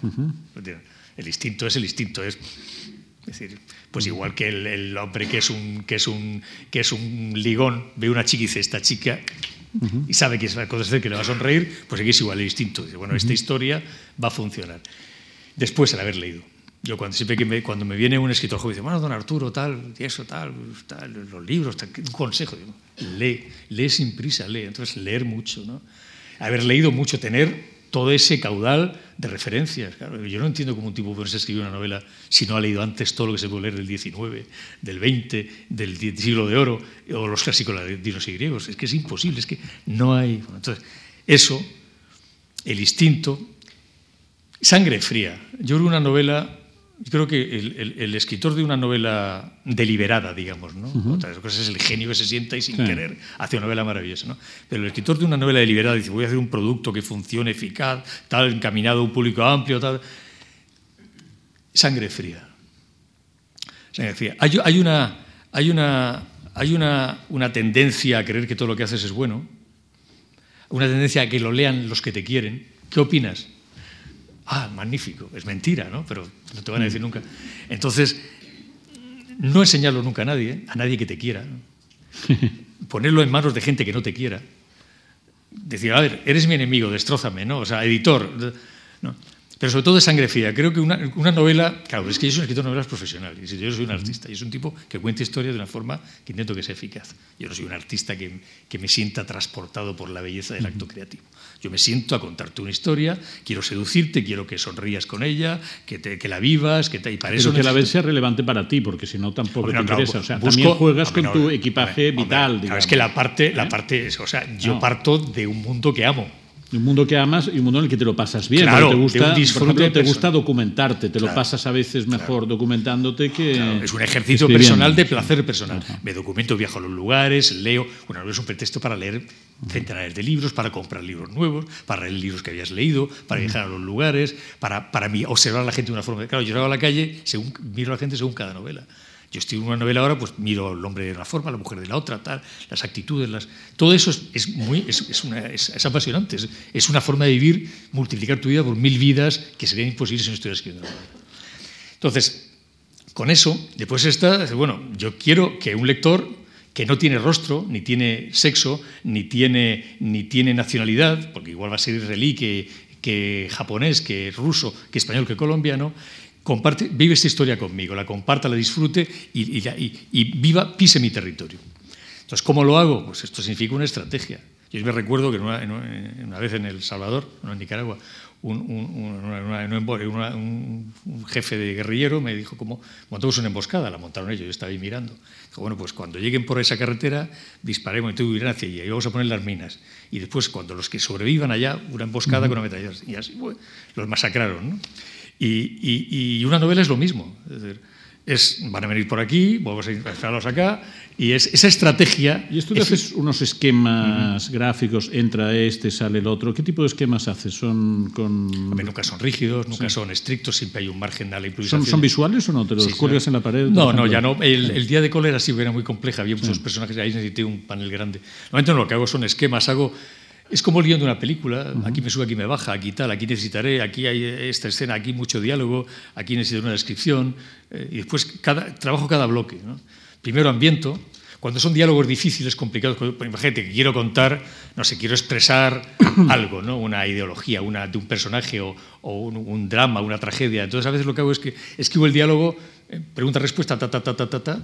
Uh -huh. lo tienes. El instinto es el instinto. Es, es decir, pues igual que el, el, hombre que es, un, que, es un, que es un ligón ve una chica y dice, esta chica Uh -huh. y sabe que es acontecer que le va a sonreír, pues aquí es igual el instinto. Dice, bueno, uh -huh. esta historia va a funcionar. Después, al haber leído. Yo cuando siempre que me, cuando me viene un escritor joven dice, bueno, don Arturo, tal, y eso, tal, tal los libros, tal, un consejo, digo, lee, lee sin prisa, lee. Entonces, leer mucho, ¿no? Haber leído mucho, tener todo ese caudal de referencias. Claro, yo no entiendo cómo un tipo puede escribir una novela si no ha leído antes todo lo que se puede leer del 19, del 20, del siglo de oro, o los clásicos latinos y griegos. Es que es imposible, es que no hay. Bueno, entonces, eso, el instinto, sangre fría. Yo creo una novela creo que el, escritor de una novela deliberada, digamos, ¿no? Otra cosa es el genio que se sienta y sin querer hace una novela maravillosa, ¿no? Pero el escritor de una novela deliberada dice, voy a hacer un producto que funcione eficaz, tal, encaminado a un público amplio, tal. Sangre fría. Sangre fría. Hay, hay, una, hay, una, hay una, una tendencia a creer que todo lo que haces es bueno, una tendencia a que lo lean los que te quieren. ¿Qué opinas? Ah, magnífico, es mentira, ¿no? Pero no te van a decir nunca. Entonces, no enseñarlo nunca a nadie, a nadie que te quiera. *laughs* Ponerlo en manos de gente que no te quiera. Decir, a ver, eres mi enemigo, destrózame, ¿no? O sea, editor. ¿no? Pero sobre todo de sangre fría. Creo que una, novela, claro, es que yo soy un escritor de novelas profesional, y yo soy un artista, y es un tipo que cuenta historias de una forma que intento que sea eficaz. Yo no soy un artista que, que me sienta transportado por la belleza del acto creativo. Yo me siento a contarte una historia, quiero seducirte, quiero que sonrías con ella, que, te, que la vivas, que te, y para Pero que la vez sea relevante para ti, porque si no tampoco te interesa. O sea, también juegas con tu equipaje vital. es que la parte, la parte, o sea, yo parto de un mundo que amo un mundo que amas y un mundo en el que te lo pasas bien. Claro, te gusta, por te gusta documentarte, te lo pasas a veces mejor documentándote que. Es un ejercicio personal de placer personal. Me documento, viajo a los lugares, leo. Bueno, es un pretexto para leer centenares de libros, para comprar libros nuevos, para leer libros que habías leído, para viajar a los lugares, para, para observar a la gente de una forma. Claro, yo salgo a la calle, según, miro a la gente según cada novela. Yo estoy en una novela ahora, pues miro el hombre de una forma, la mujer de la otra, tal, las actitudes, las, todo eso es, muy, es, una, es apasionante, es, una forma de vivir, multiplicar tu vida por mil vidas que serían imposibles si no estuvieras escribiendo una novela. Entonces, con eso, después está, bueno, yo quiero que un lector que no tiene rostro, ni tiene sexo, ni tiene, ni tiene nacionalidad, porque igual va a ser israelí que, que japonés, que ruso, que español, que colombiano, comparte, vive esta historia conmigo, la comparta, la disfrute y, viva, pise mi territorio. Entonces, ¿cómo lo hago? Pues esto significa una estrategia. Yo me recuerdo que una, vez en El Salvador, no en Nicaragua, un, jefe de guerrillero me dijo cómo montamos una emboscada, la montaron ellos, yo estaba ahí mirando. Dijo, bueno, pues cuando lleguen por esa carretera, disparemos, entonces irán hacia allí, y vamos a poner las minas. Y después, cuando los que sobrevivan allá, una emboscada con una metralleta. Y así, los masacraron. ¿no? Y, una novela es lo mismo. Es, van a venir por aquí, vamos a esperarlos acá, y es esa estrategia. ¿Y esto te haces unos esquemas gráficos, entra este, sale el otro? ¿Qué tipo de esquemas haces? ¿Son con.? nunca son rígidos, nunca son estrictos, siempre hay un margen a la improvisación. ¿Son, visuales o no? ¿Te los cuelgas en la pared? No, no, ya no. El, día de cólera sí era muy compleja, había muchos personajes, ahí necesité un panel grande. Normalmente no, lo que hago son esquemas, hago es como el guion de una película, aquí me sube, aquí me baja, aquí tal, aquí necesitaré, aquí hay esta escena, aquí mucho diálogo, aquí necesito una descripción, eh, y después cada, trabajo cada bloque. Primero ambiento, cuando son diálogos difíciles, complicados, imagínate que quiero contar, no sé, quiero expresar *coughs* algo, ¿no? una ideología una, de un personaje o, un, drama, una tragedia. Entonces a veces lo que hago es que escribo el diálogo, eh, pregunta-respuesta, ta, ta, ta, ta, ta, ta,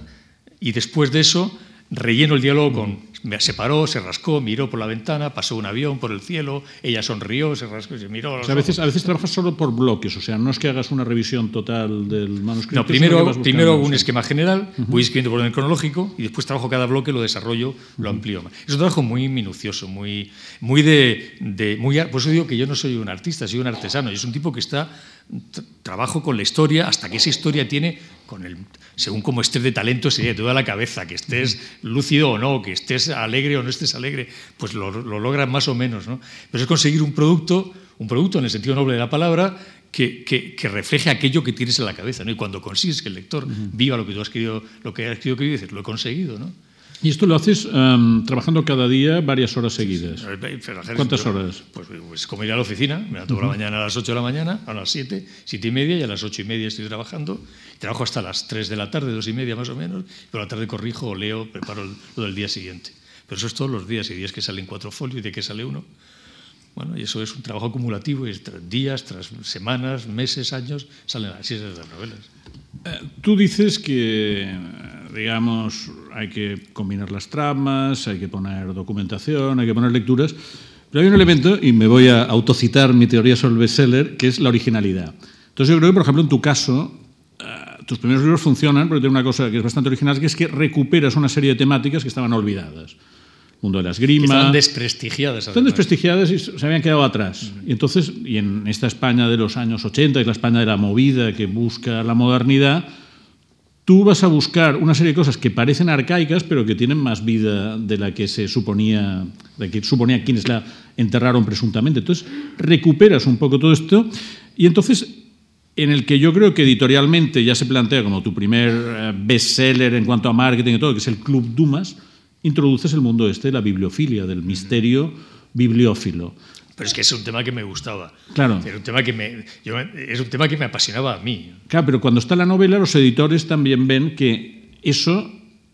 y después de eso relleno el diálogo con me separó, se rascó, miró por la ventana, pasó un avión por el cielo, ella sonrió, se rascó, se miró. a veces, a veces trabajas solo por bloques, o sea, no es que hagas una revisión total del manuscrito. No, primero, primero hago un esquema general, voy escribiendo por orden cronológico y después trabajo cada bloque, lo desarrollo, lo amplío. Es un trabajo muy minucioso, muy, muy de, de muy, por eso digo que yo no soy un artista, soy un artesano, y es un tipo que está trabajo con la historia hasta que esa historia tiene, con el, según como estés de talento, sería de toda la cabeza, que estés lúcido o no, que estés alegre o no estés alegre, pues lo, lo logras más o menos. ¿no? Pero es conseguir un producto, un producto en el sentido noble de la palabra, que, que, refleje aquello que tienes en la cabeza. ¿no? Y cuando consigues que el lector viva lo que tú has querido, lo que has querido que dices, lo he conseguido. ¿no? ¿Y esto lo haces um, trabajando cada día varias horas seguidas? ¿Cuántas horas? Pues, pues, como ir a la oficina, me levanto por la mañana a las 8 de la mañana, a las 7, 7 y media, y a las 8 y media estoy trabajando. Trabajo hasta las 3 de la tarde, 2 y media más o menos, pero a la tarde corrijo o leo, preparo lo del día siguiente. Pero eso es todos los días, y días que salen cuatro folios y de que sale uno. Bueno, y eso es un trabajo acumulativo, y tras días, tras semanas, meses, años, salen así esas las novelas. Eh, tú dices que, digamos, hay que combinar las tramas, hay que poner documentación, hay que poner lecturas, pero hay un elemento, y me voy a autocitar mi teoría sobre el bestseller, que es la originalidad. Entonces yo creo que, por ejemplo, en tu caso, eh, tus primeros libros funcionan porque tiene una cosa que es bastante original, que es que recuperas una serie de temáticas que estaban olvidadas. mundo de la esgrima. Están desprestigiadas. Están desprestigiadas y se habían quedado atrás. Y entonces, y en esta España de los años 80, es la España de la movida que busca la modernidad, tú vas a buscar una serie de cosas que parecen arcaicas, pero que tienen más vida de la que se suponía, de que suponía quienes la enterraron presuntamente. Entonces, recuperas un poco todo esto y entonces en el que yo creo que editorialmente ya se plantea como tu primer eh, bestseller en cuanto a marketing y todo, que es el Club Dumas, introduces el mundo este, la bibliofilia, del misterio bibliófilo. Pero es que es un tema que me gustaba. Claro. Era un tema que me, yo, es un tema que me apasionaba a mí. Claro, pero cuando está la novela, los editores también ven que eso,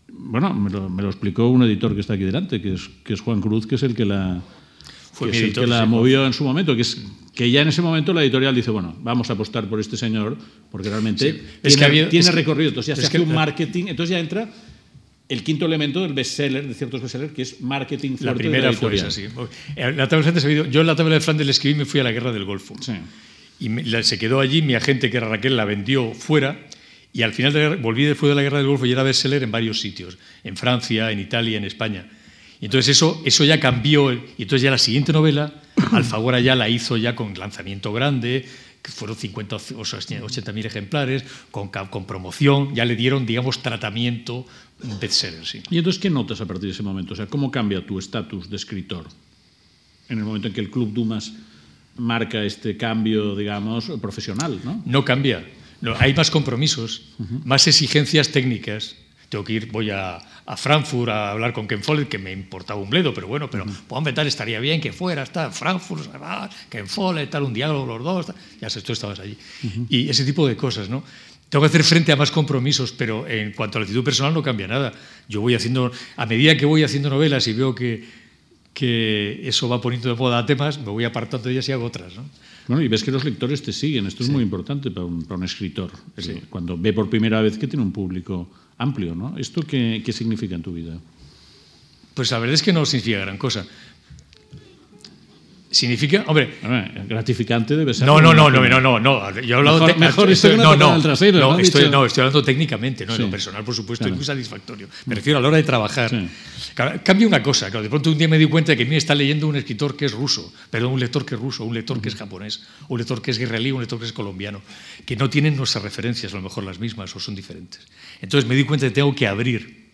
bueno, me lo, me lo explicó un editor que está aquí delante, que es, que es Juan Cruz, que es el que la, Fue que mi es el editor, que la sí, movió en su momento, que es que ya en ese momento la editorial dice, bueno, vamos a apostar por este señor, porque realmente Sí. tiene, Es que ha habido- tiene es que- recorrido. Entonces ya se hace que- un marketing, entonces ya entra el quinto elemento del bestseller, de ciertos bestsellers, que es marketing La fuerte de primera la fue editorial. esa, sí. Eh, La tabla de Flandes yo en la tabla de Flandes le escribí y me fui a la guerra del Golfo. Sí. Y me- la- se quedó allí, mi agente, que era Raquel, la vendió fuera. Y al final de la guerra- volví después de la guerra del Golfo y era bestseller en varios sitios, en Francia, en Italia, en España. Y entonces eso, eso ya cambió. Y entonces ya la siguiente novela, *coughs* Alfagora ya la hizo ya con lanzamiento grande, que fueron 50 o 80 mil ejemplares, con, con promoción, ya le dieron, digamos, tratamiento bestseller, sí. ¿Y entonces qué notas a partir de ese momento? O sea, ¿cómo cambia tu estatus de escritor en el momento en que el Club Dumas marca este cambio, digamos, profesional, ¿no? No cambia. No, hay más compromisos, más exigencias técnicas. Tengo que ir, voy a, a Frankfurt a hablar con Ken Follett, que me importaba un bledo, pero bueno, pero uh tal estaría bien que fuera, está Frankfurt, Ken Follett, tal, un diálogo los dos, tal. ya sé, tú estabas allí. Y ese tipo de cosas, ¿no? Tengo que hacer frente a más compromisos, pero en cuanto a la actitud personal no cambia nada. Yo voy haciendo, a medida que voy haciendo novelas y veo que, que eso va poniendo de moda temas, me voy apartando de ellas y hago otras, ¿no? Bueno, y ves que los lectores te siguen. Esto es muy importante para un, para un escritor. Cuando ve por primera vez que tiene un público amplio, ¿no? ¿Esto qué, qué significa en tu vida? Pues la verdad es que no significa gran cosa. Significa, hombre, gratificante debe ser. no, no, no, no, no, no, no. Yo he hablado Mejor- mejor esto que una no, no, trasero, no, ¿no? estoy, no, estoy hablando técnicamente, no en lo personal, por supuesto, es muy satisfactorio. Me refiero a la hora de trabajar. Cambia una cosa, claro, de pronto un día me di cuenta de que me está leyendo un escritor que es ruso, perdón, un lector que es ruso, un lector que es japonés, un lector que es israelí, un lector que es colombiano, que no tienen nuestras referencias, a lo mejor las mismas o son diferentes. Entonces me di cuenta de que tengo que abrir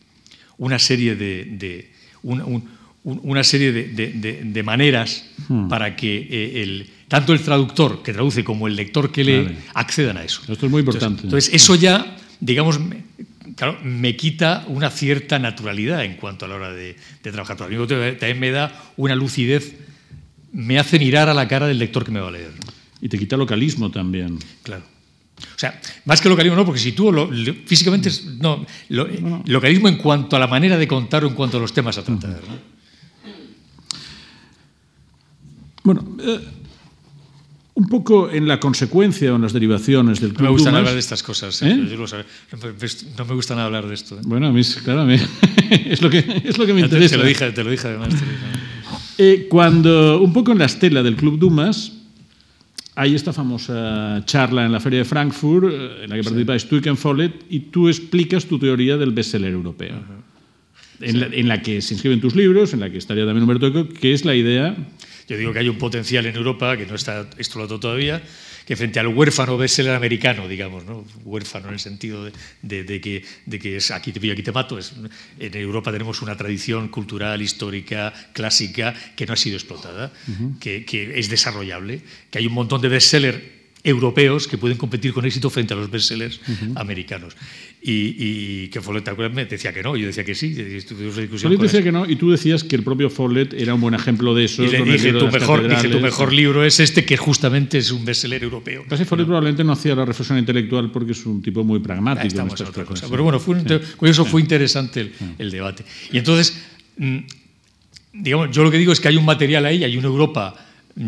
una serie de, de- un- un- un- una serie de, de- de- de maneras para que eh, el, tanto el traductor que traduce como el lector que lee Vale. accedan a eso. Esto es muy importante. Entonces, entonces, eso ya, digamos, me, claro, me quita una cierta naturalidad en cuanto a la hora de, trabajar. Pero mismo también me da una lucidez, me hace mirar a la cara del lector que me va a leer. Y te quita localismo también. Claro. O sea, más que localismo no, porque si tú lo- lo- físicamente no, lo- localismo en cuanto a la manera de contar o en cuanto a los temas a tratar. ¿no? Bueno, eh, un poco en la consecuencia o en las derivaciones del No Club me gustan Dumas- hablar de estas cosas. ¿Eh? ¿eh? No me- no gusta nada hablar de esto. ¿eh? Bueno, a mí, claro, a mí- *laughs* es, lo que, es lo que me interesa. te lo dije, te lo dije además. lo dije. Cuando, un poco en la estela del Club Dumas, hay esta famosa charla en la Feria de Frankfurt, en la que participáis tú y Ken Follett, y tú explicas tu teoría del bestseller europeo. en, la, en la que se inscriben tus libros, en la que estaría también Humberto Eco, que es la idea Yo digo que hay un potencial en Europa que no está explotado todavía, que frente al huérfano bestseller americano, digamos, ¿no? huérfano en el sentido de, de- de que, de que es aquí te pillo, aquí te mato. Es, en Europa tenemos una tradición cultural, histórica, clásica, que no ha sido explotada, que, que es desarrollable, que hay un montón de bestsellers europeos que pueden competir con éxito frente a los bestsellers americanos. Y, y que Follett. Me decía que no, yo decía que sí. Follett decía eso. que no, y tú decías que el propio Follett era un buen ejemplo de eso. Y le dije, tu mejor, dije, tu mejor libro es este, que justamente es un bestseller europeo. Casi Follett probablemente no hacía la reflexión intelectual porque es un tipo muy pragmático. en estamos en otra cosa. Pero bueno, fue un inter- con eso fue interesante el, el debate. Y entonces, mm, digamos, yo lo que digo es que hay un material ahí, hay una Europa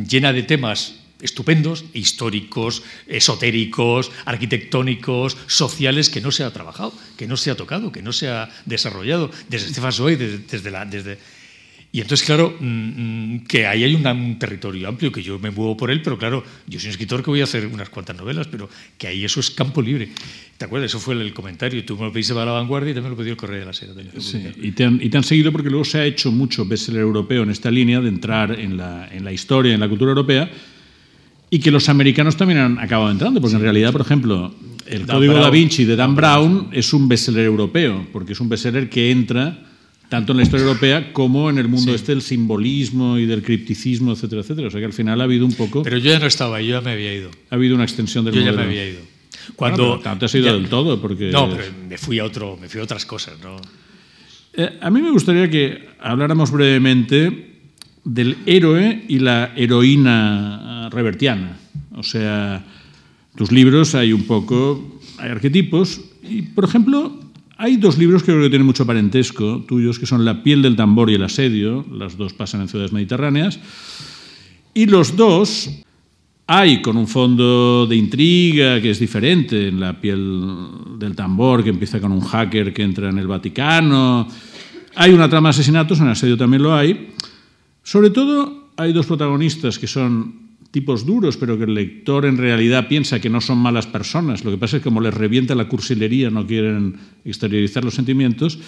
llena de temas estupendos, históricos, esotéricos, arquitectónicos, sociales, que no se ha trabajado, que no se ha tocado, que no se ha desarrollado, desde Stefan Zweig, desde, desde la... Desde, Y entonces, claro, mm, mm, que ahí hay un, territorio amplio, que yo me muevo por él, pero claro, yo soy un escritor que voy a hacer unas cuantas novelas, pero que ahí eso es campo libre. ¿Te acuerdas? Eso fue el comentario. Tú me lo pediste para La Vanguardia y también lo pidió el Correo de la Sera. Sí, y te, han, y te han seguido porque luego se ha hecho mucho bestseller europeo en esta línea de entrar en la, en la historia, en la cultura europea, y que los americanos también han acabado entrando, porque en realidad, por ejemplo, el Código da Vinci de Dan Brown es un bestseller europeo, porque es un bestseller que entra tanto en la historia europea como en el mundo este del simbolismo y del cripticismo, etcétera, etcétera. O sea que al final ha habido un poco... Pero yo ya no estaba, yo ya me había ido. Ha habido una extensión del yo modelo. Ya me había ido. Cuando no te has ido del todo, porque... No, pero me fui a, otro, me fui a otras cosas, ¿no? Eh, a mí me gustaría que habláramos brevemente del héroe y la heroína revertiana. O sea, tus libros hay un poco, hay arquetipos, y por ejemplo, hay dos libros que creo que tienen mucho parentesco tuyos, que son La piel del tambor y El asedio, las dos pasan en ciudades mediterráneas, y los dos hay con un fondo de intriga que es diferente en La piel del tambor, que empieza con un hacker que entra en el Vaticano, hay una trama de asesinatos, en El asedio también lo hay, sobre todo hay dos protagonistas que son tipos duros, pero que el lector en realidad piensa que no son malas personas. Lo que pasa es que como les revienta la cursilería, no quieren exteriorizar los sentimientos.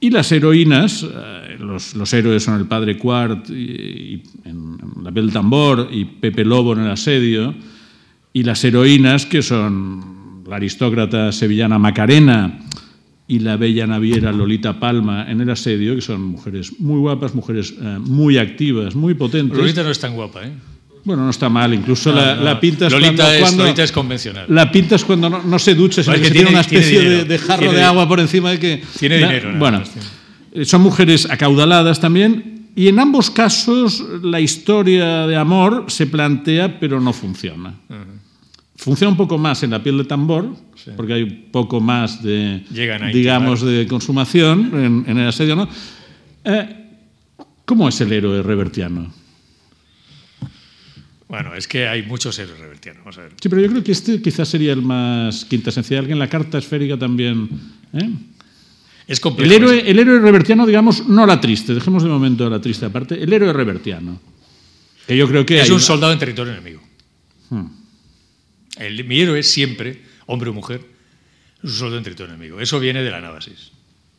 Y las heroínas, eh, los, los, héroes son el padre Quart y, en, La piel del tambor y Pepe Lobo en el asedio, y las heroínas que son la aristócrata sevillana Macarena y la bella naviera Lolita Palma en el asedio, que son mujeres muy guapas, mujeres eh, muy activas, muy potentes. Lolita no es tan guapa, ¿eh? Bueno, no está mal, incluso No, la, no. la pintas Lolita cuando, es- cuando- Lolita es convencional. La pintas cuando no, no se ducha, sino que, que tiene, una especie tiene de, jarro Tiene de agua por encima de que... Tiene Na- dinero, Bueno, tiene. eh, son mujeres acaudaladas también, y en ambos casos la historia de amor se plantea, pero no funciona. Funciona un poco más en la piel de tambor, porque hay un poco más de, Llegan digamos, de consumación en, en el asedio, ¿no? Eh, ¿Cómo es el héroe revertiano? Bueno, es que hay muchos héroes revertianos. Vamos a ver. Sí, pero yo creo que este quizás sería el más quintasencial, que en la carta esférica también. ¿eh? Es complejo. El, héroe, el héroe revertiano, digamos, no la triste, dejemos de momento la triste aparte, el héroe revertiano. Que yo creo que es un una- soldado en territorio enemigo. Hmm. El, mi héroe siempre, hombre o mujer, es un soldado en territorio enemigo. Eso viene de la Nábasis,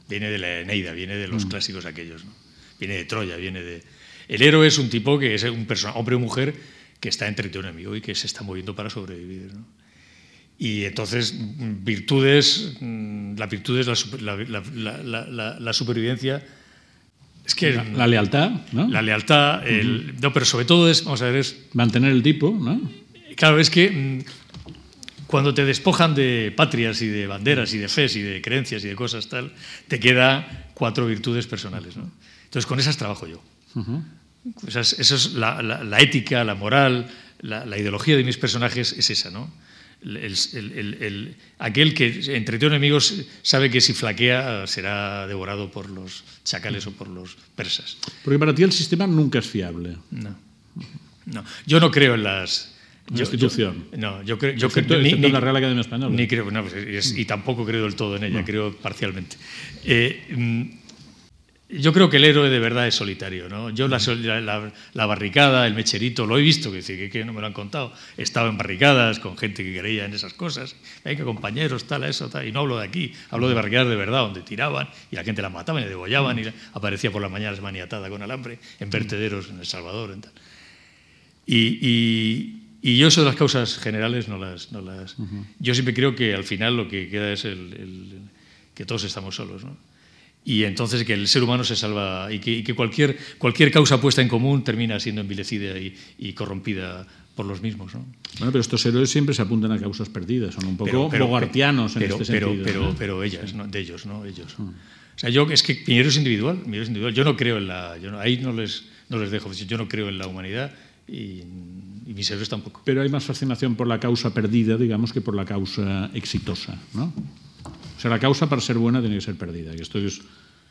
viene de la Eneida, viene de Hmm. los clásicos aquellos, ¿no? viene de Troya, viene de... El héroe es un tipo que es un persona, hombre o mujer que está en territorio enemigo y que se está moviendo para sobrevivir. ¿no? Y entonces, virtudes, mm, la virtud es la, super- la- la- la- la- la- la supervivencia. Es que la, lealtad, ¿no? la lealtad, el- no, pero sobre todo es, vamos a ver, es mantener el tipo, ¿no? Claro, es que mm, cuando te despojan de patrias y de banderas y de fes y de creencias y de cosas tal, te queda cuatro virtudes personales. ¿no? Entonces, con esas trabajo yo. Esas- eso es la, la- la ética, la moral, la, la ideología de mis personajes es esa, ¿no? El- el- el- el- aquel que en territorio enemigos sabe que si flaquea será devorado por los chacales o por los persas. Porque para ti el sistema nunca es fiable. No. no. Yo no creo en las. Yo- institución. yo- no, yo creo. Yo Excepto- creo- ni- excepto ni- la Real Academia Española. Ni creo, no, pues es- y tampoco creo del todo en ella, creo parcialmente. Eh, mm, yo creo que el héroe de verdad es solitario. ¿no? Yo la, la- la- la barricada, el mecherito, lo he visto, que, que, que no me lo han contado. He estado en barricadas con gente que creía en esas cosas. Venga, compañeros, tal, eso, tal. Y no hablo de aquí, hablo de barricadas de verdad, donde tiraban y la gente la mataban y degollaban y aparecía por las mañanas maniatada con alambre en vertederos en El Salvador. En tal. Y, y- y yo eso de las causas generales no las... No las Yo siempre creo que al final lo que queda es el, el- que todos estamos solos. ¿no? Y entonces que el ser humano se salva y que, y que cualquier, cualquier causa puesta en común termina siendo envilecida y, y corrompida por los mismos. ¿no? Bueno, pero estos héroes siempre se apuntan a causas perdidas, son un poco bogartianos en pero- este pero- sentido. Pero, ¿no? pero ellas, ¿no? de ellos, ¿no? Ellos. O sea, yo es que mi héroe es individual, mi héroe es individual. Yo no creo en la... Yo no- ahí no les, no les dejo. Yo no creo en la humanidad y, y mis héroes tampoco. Pero hay más fascinación por la causa perdida, digamos, que por la causa exitosa, ¿no? O sea, la causa para ser buena tiene que ser perdida, que esto es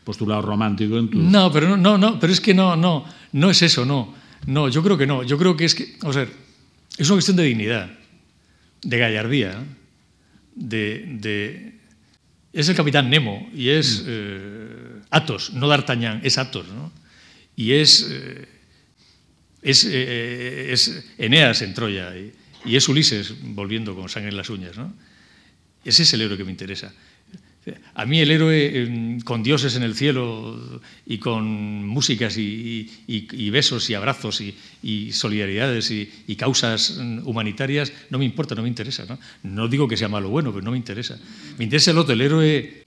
postulado romántico en. No, pero no, no, no, pero es que no, no, no es eso, no. No, yo creo que no. Yo creo que es que, vamos a ver, es una cuestión de dignidad, de gallardía, de, de- es el capitán Nemo y es eh, Athos, no D'Artagnan, es Athos, ¿no? y es, eh, es, eh, es, Eneas en Troya y, y, es Ulises volviendo con sangre en las uñas. ¿no? Ese es el héroe que me interesa. A mí el héroe em, con dioses en el cielo y con músicas y, besos y abrazos y, solidaridades y, causas mm, humanitarias no me importa, no me interesa. ¿no? no digo que sea malo o bueno, pero no me interesa. Me interesa el otro, el héroe...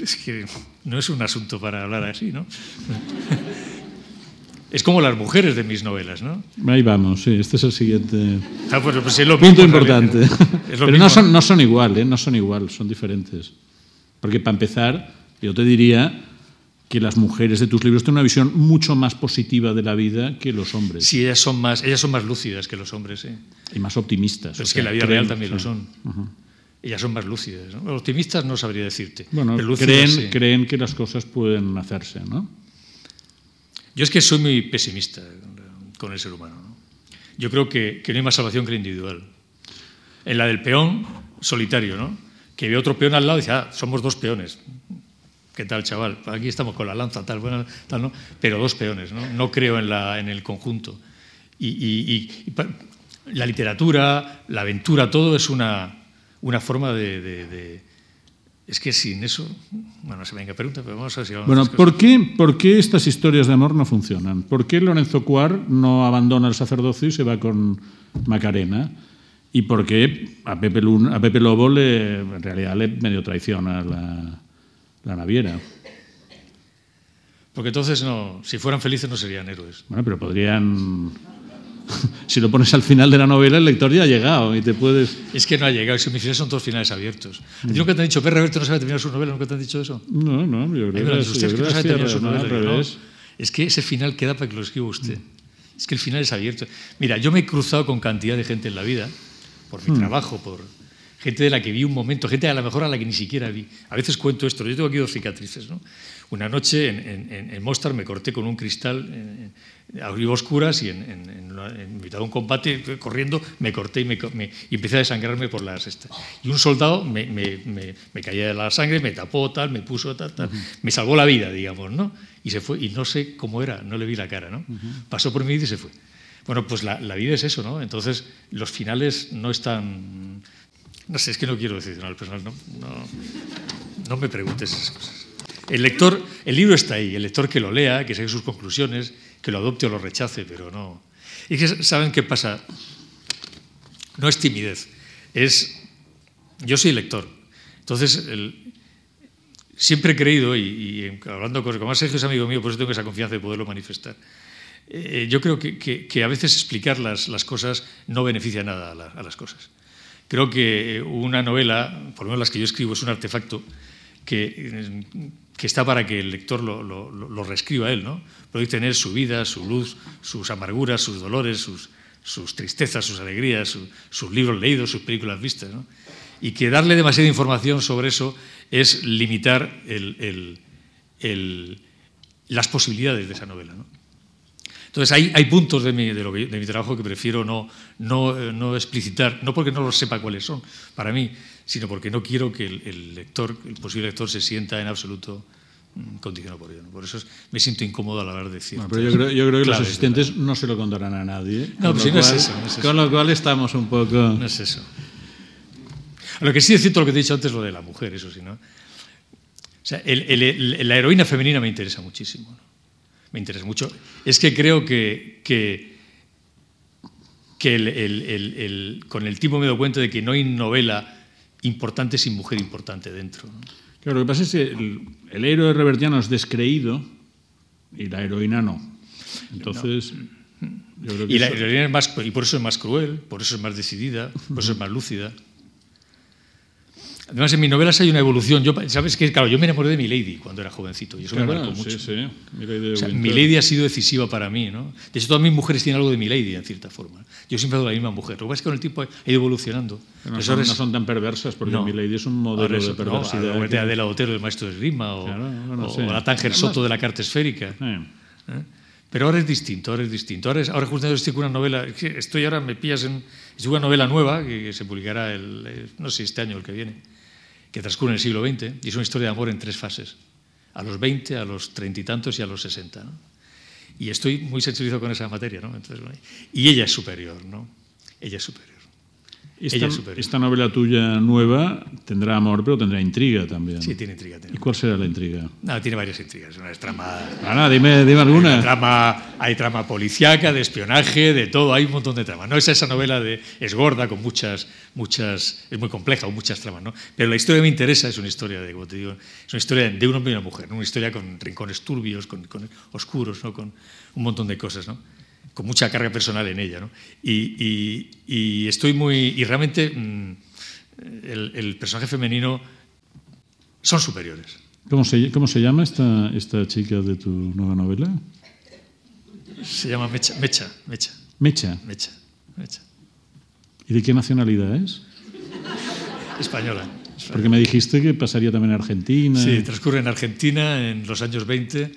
Es que no es un asunto para hablar así, ¿no? *laughs* Es como las mujeres de mis novelas, ¿no? Ahí vamos, sí, este es el siguiente ah, pues, pues es lo punto importante. *laughs* Pero no son, no son igual, ¿eh? no son igual, son diferentes. Porque para empezar, yo te diría que las mujeres de tus libros tienen una visión mucho más positiva de la vida que los hombres. Sí, ellas son más, ellas son más lúcidas que los hombres, ¿eh? Y más optimistas. Pero es que en la vida real también lo son. Ellas son más lúcidas. ¿no? Optimistas no sabría decirte. Bueno, creen, creen que las cosas pueden hacerse, ¿no? Yo es que soy muy pesimista con el ser humano. Yo creo que, no hay más salvación que la individual. En la del peón solitario, ¿no? que ve otro peón al lado y dice, ah, somos dos peones. ¿Qué tal, chaval? Aquí estamos con la lanza, tal, bueno, tal, ¿no? Pero dos peones, ¿no? No creo en, la, en el conjunto. Y, la literatura, la aventura, todo es una, una forma de es que sin eso, bueno, se venga pregunta, pero vamos a ver si vamos Bueno, ¿por qué, ¿por qué estas historias de amor no funcionan? ¿Por qué Lorenzo Cuar no abandona el sacerdocio y se va con Macarena? ¿Y por qué a Pepe, a Pepe Lobo le, en realidad le medio traiciona la, la naviera? Porque entonces no, si fueran felices no serían héroes. Bueno, pero podrían *laughs* si lo pones al final de la novela, el lector ya ha llegado y te puedes... Es que no ha llegado, mis finales son todos finales abiertos. ¿A ti nunca te han dicho, Perra Roberto no sabe terminar su novela? ¿Nunca te han dicho eso? No, no, yo creo que, usted que no sabe terminar su novela. Es que ese final queda para que lo escriba usted. Es que el final es abierto. Mira, yo me he cruzado con cantidad de gente en la vida, por mi hmm. trabajo, por gente de la que vi un momento, gente a lo mejor a la que ni siquiera vi. A veces cuento esto, yo tengo aquí dos cicatrices. ¿no? Una noche en, en, en Mostar me corté con un cristal abrí oscuras y en, en, mitad de un combate, corriendo, me corté y, me, y empecé a desangrarme por las... Estas. Y un soldado me, me, caía de la sangre, me tapó, tal, me puso, tal, tal. Me salvó la vida, digamos, ¿no? Y se fue, y no sé cómo era, no le vi la cara, ¿no? Pasó por mí y se fue. Bueno, pues la, la, vida es eso, ¿no? Entonces, los finales no están... No sé, es que no quiero decir nada personal, no, no, no me preguntes esas cosas. El lector, el libro está ahí, el lector que lo lea, que saque sus conclusiones, que lo adopte o lo rechace, pero no. Y que saben qué pasa. No es timidez, es. Yo soy lector. Entonces, siempre he creído, y, hablando con, más Sergio es amigo mío, por eso tengo esa confianza de poderlo manifestar. Eh, yo creo que, a veces explicar las, cosas no beneficia nada a, las cosas. Creo que una novela, por lo menos las que yo escribo, es un artefacto que que está para que el lector lo, lo, lo reescriba él, ¿no? Puede tener su vida, su luz, sus amarguras, sus dolores, sus, sus tristezas, sus alegrías, sus libros leídos, sus películas vistas, ¿no? Y que darle demasiada información sobre eso es limitar el, el, las posibilidades de esa novela, ¿no? Entonces, hay, hay puntos de mi, de, lo de mi, trabajo que prefiero no, no, no, explicitar, no porque no los sepa cuáles son para mí, sino porque no quiero que el, lector, el posible lector, se sienta en absoluto mm, condicionado por ello. Por eso me siento incómodo al hablar de decir. pero yo creo, yo creo que los asistentes no se lo contarán a nadie. No, pues no, es eso, Con lo cual estamos un poco... No es eso. Lo que sí es cierto lo que te he dicho antes, lo de la mujer, eso sí, ¿no? O sea, la heroína femenina me interesa muchísimo. Me interesa mucho. Es que creo que, que, que con el tiempo me doy cuenta de que no hay novela importante sin mujer importante dentro. Claro, lo que pasa es que el, héroe revertiano es descreído y la heroína no. Entonces. y la heroína es más. Y por eso es más cruel, por eso es más decidida, por eso es más lúcida. Además, en mis novelas hay una evolución. Yo, ¿Sabes qué? Claro, yo me enamoré de Milady cuando era jovencito y eso me marcó mucho. Sí, sí. Milady, ha sido decisiva para mí. ¿no? De hecho, todas mis mujeres tienen algo de Milady, en cierta forma. Yo siempre he dado la misma mujer. Lo que pasa es que con el tiempo ha ido evolucionando. No son, no son, tan perversas, porque no. Milady es un modelo eso, de perversidad. No, que... Adela Otero, del maestro de Rima, o, claro, bueno, o, sí. o la Tánger Soto de la carta esférica. ¿Eh? Pero ahora es distinto, ahora es distinto. Ahora, es, ahora justamente estoy con una novela, estoy ahora, me pillas en... Es una novela nueva que se publicará, el, no sé, este año o el que viene que transcurre en el siglo XX y es una historia de amor en tres fases. a los 20, a los treinta y tantos y a los 60. ¿no? Y estoy muy sensibilizado con esa materia. ¿no? Y ella es superior, ¿no? Ella es superior. Esta, esta, novela tuya nueva tendrá amor, pero tendrá intriga también. Sí, tiene intriga. Tiene ¿Y cuál será la intriga? No, tiene varias intrigas. Una trama. Ah, dime, dime alguna. Hay trama, hay trama policíaca, de espionaje, de todo. Hay un montón de tramas. No es esa novela de. Es gorda, con muchas. muchas Es muy compleja, con muchas tramas, ¿no? Pero la historia que me interesa es una historia de, como te digo, es una historia de un hombre y una mujer. Una historia con rincones turbios, con, con oscuros, ¿no? Con un montón de cosas, ¿no? Con mucha carga personal en ella. ¿no? Y, estoy muy. Y realmente mm, el, personaje femenino son superiores. ¿Cómo se, cómo se llama esta, esta chica de tu nueva novela? Se llama Mecha. Mecha. Mecha. Mecha. Mecha. Mecha. ¿Y de qué nacionalidad es? Española. Porque me dijiste que pasaría también en Argentina. Sí, transcurre en Argentina en los años 20,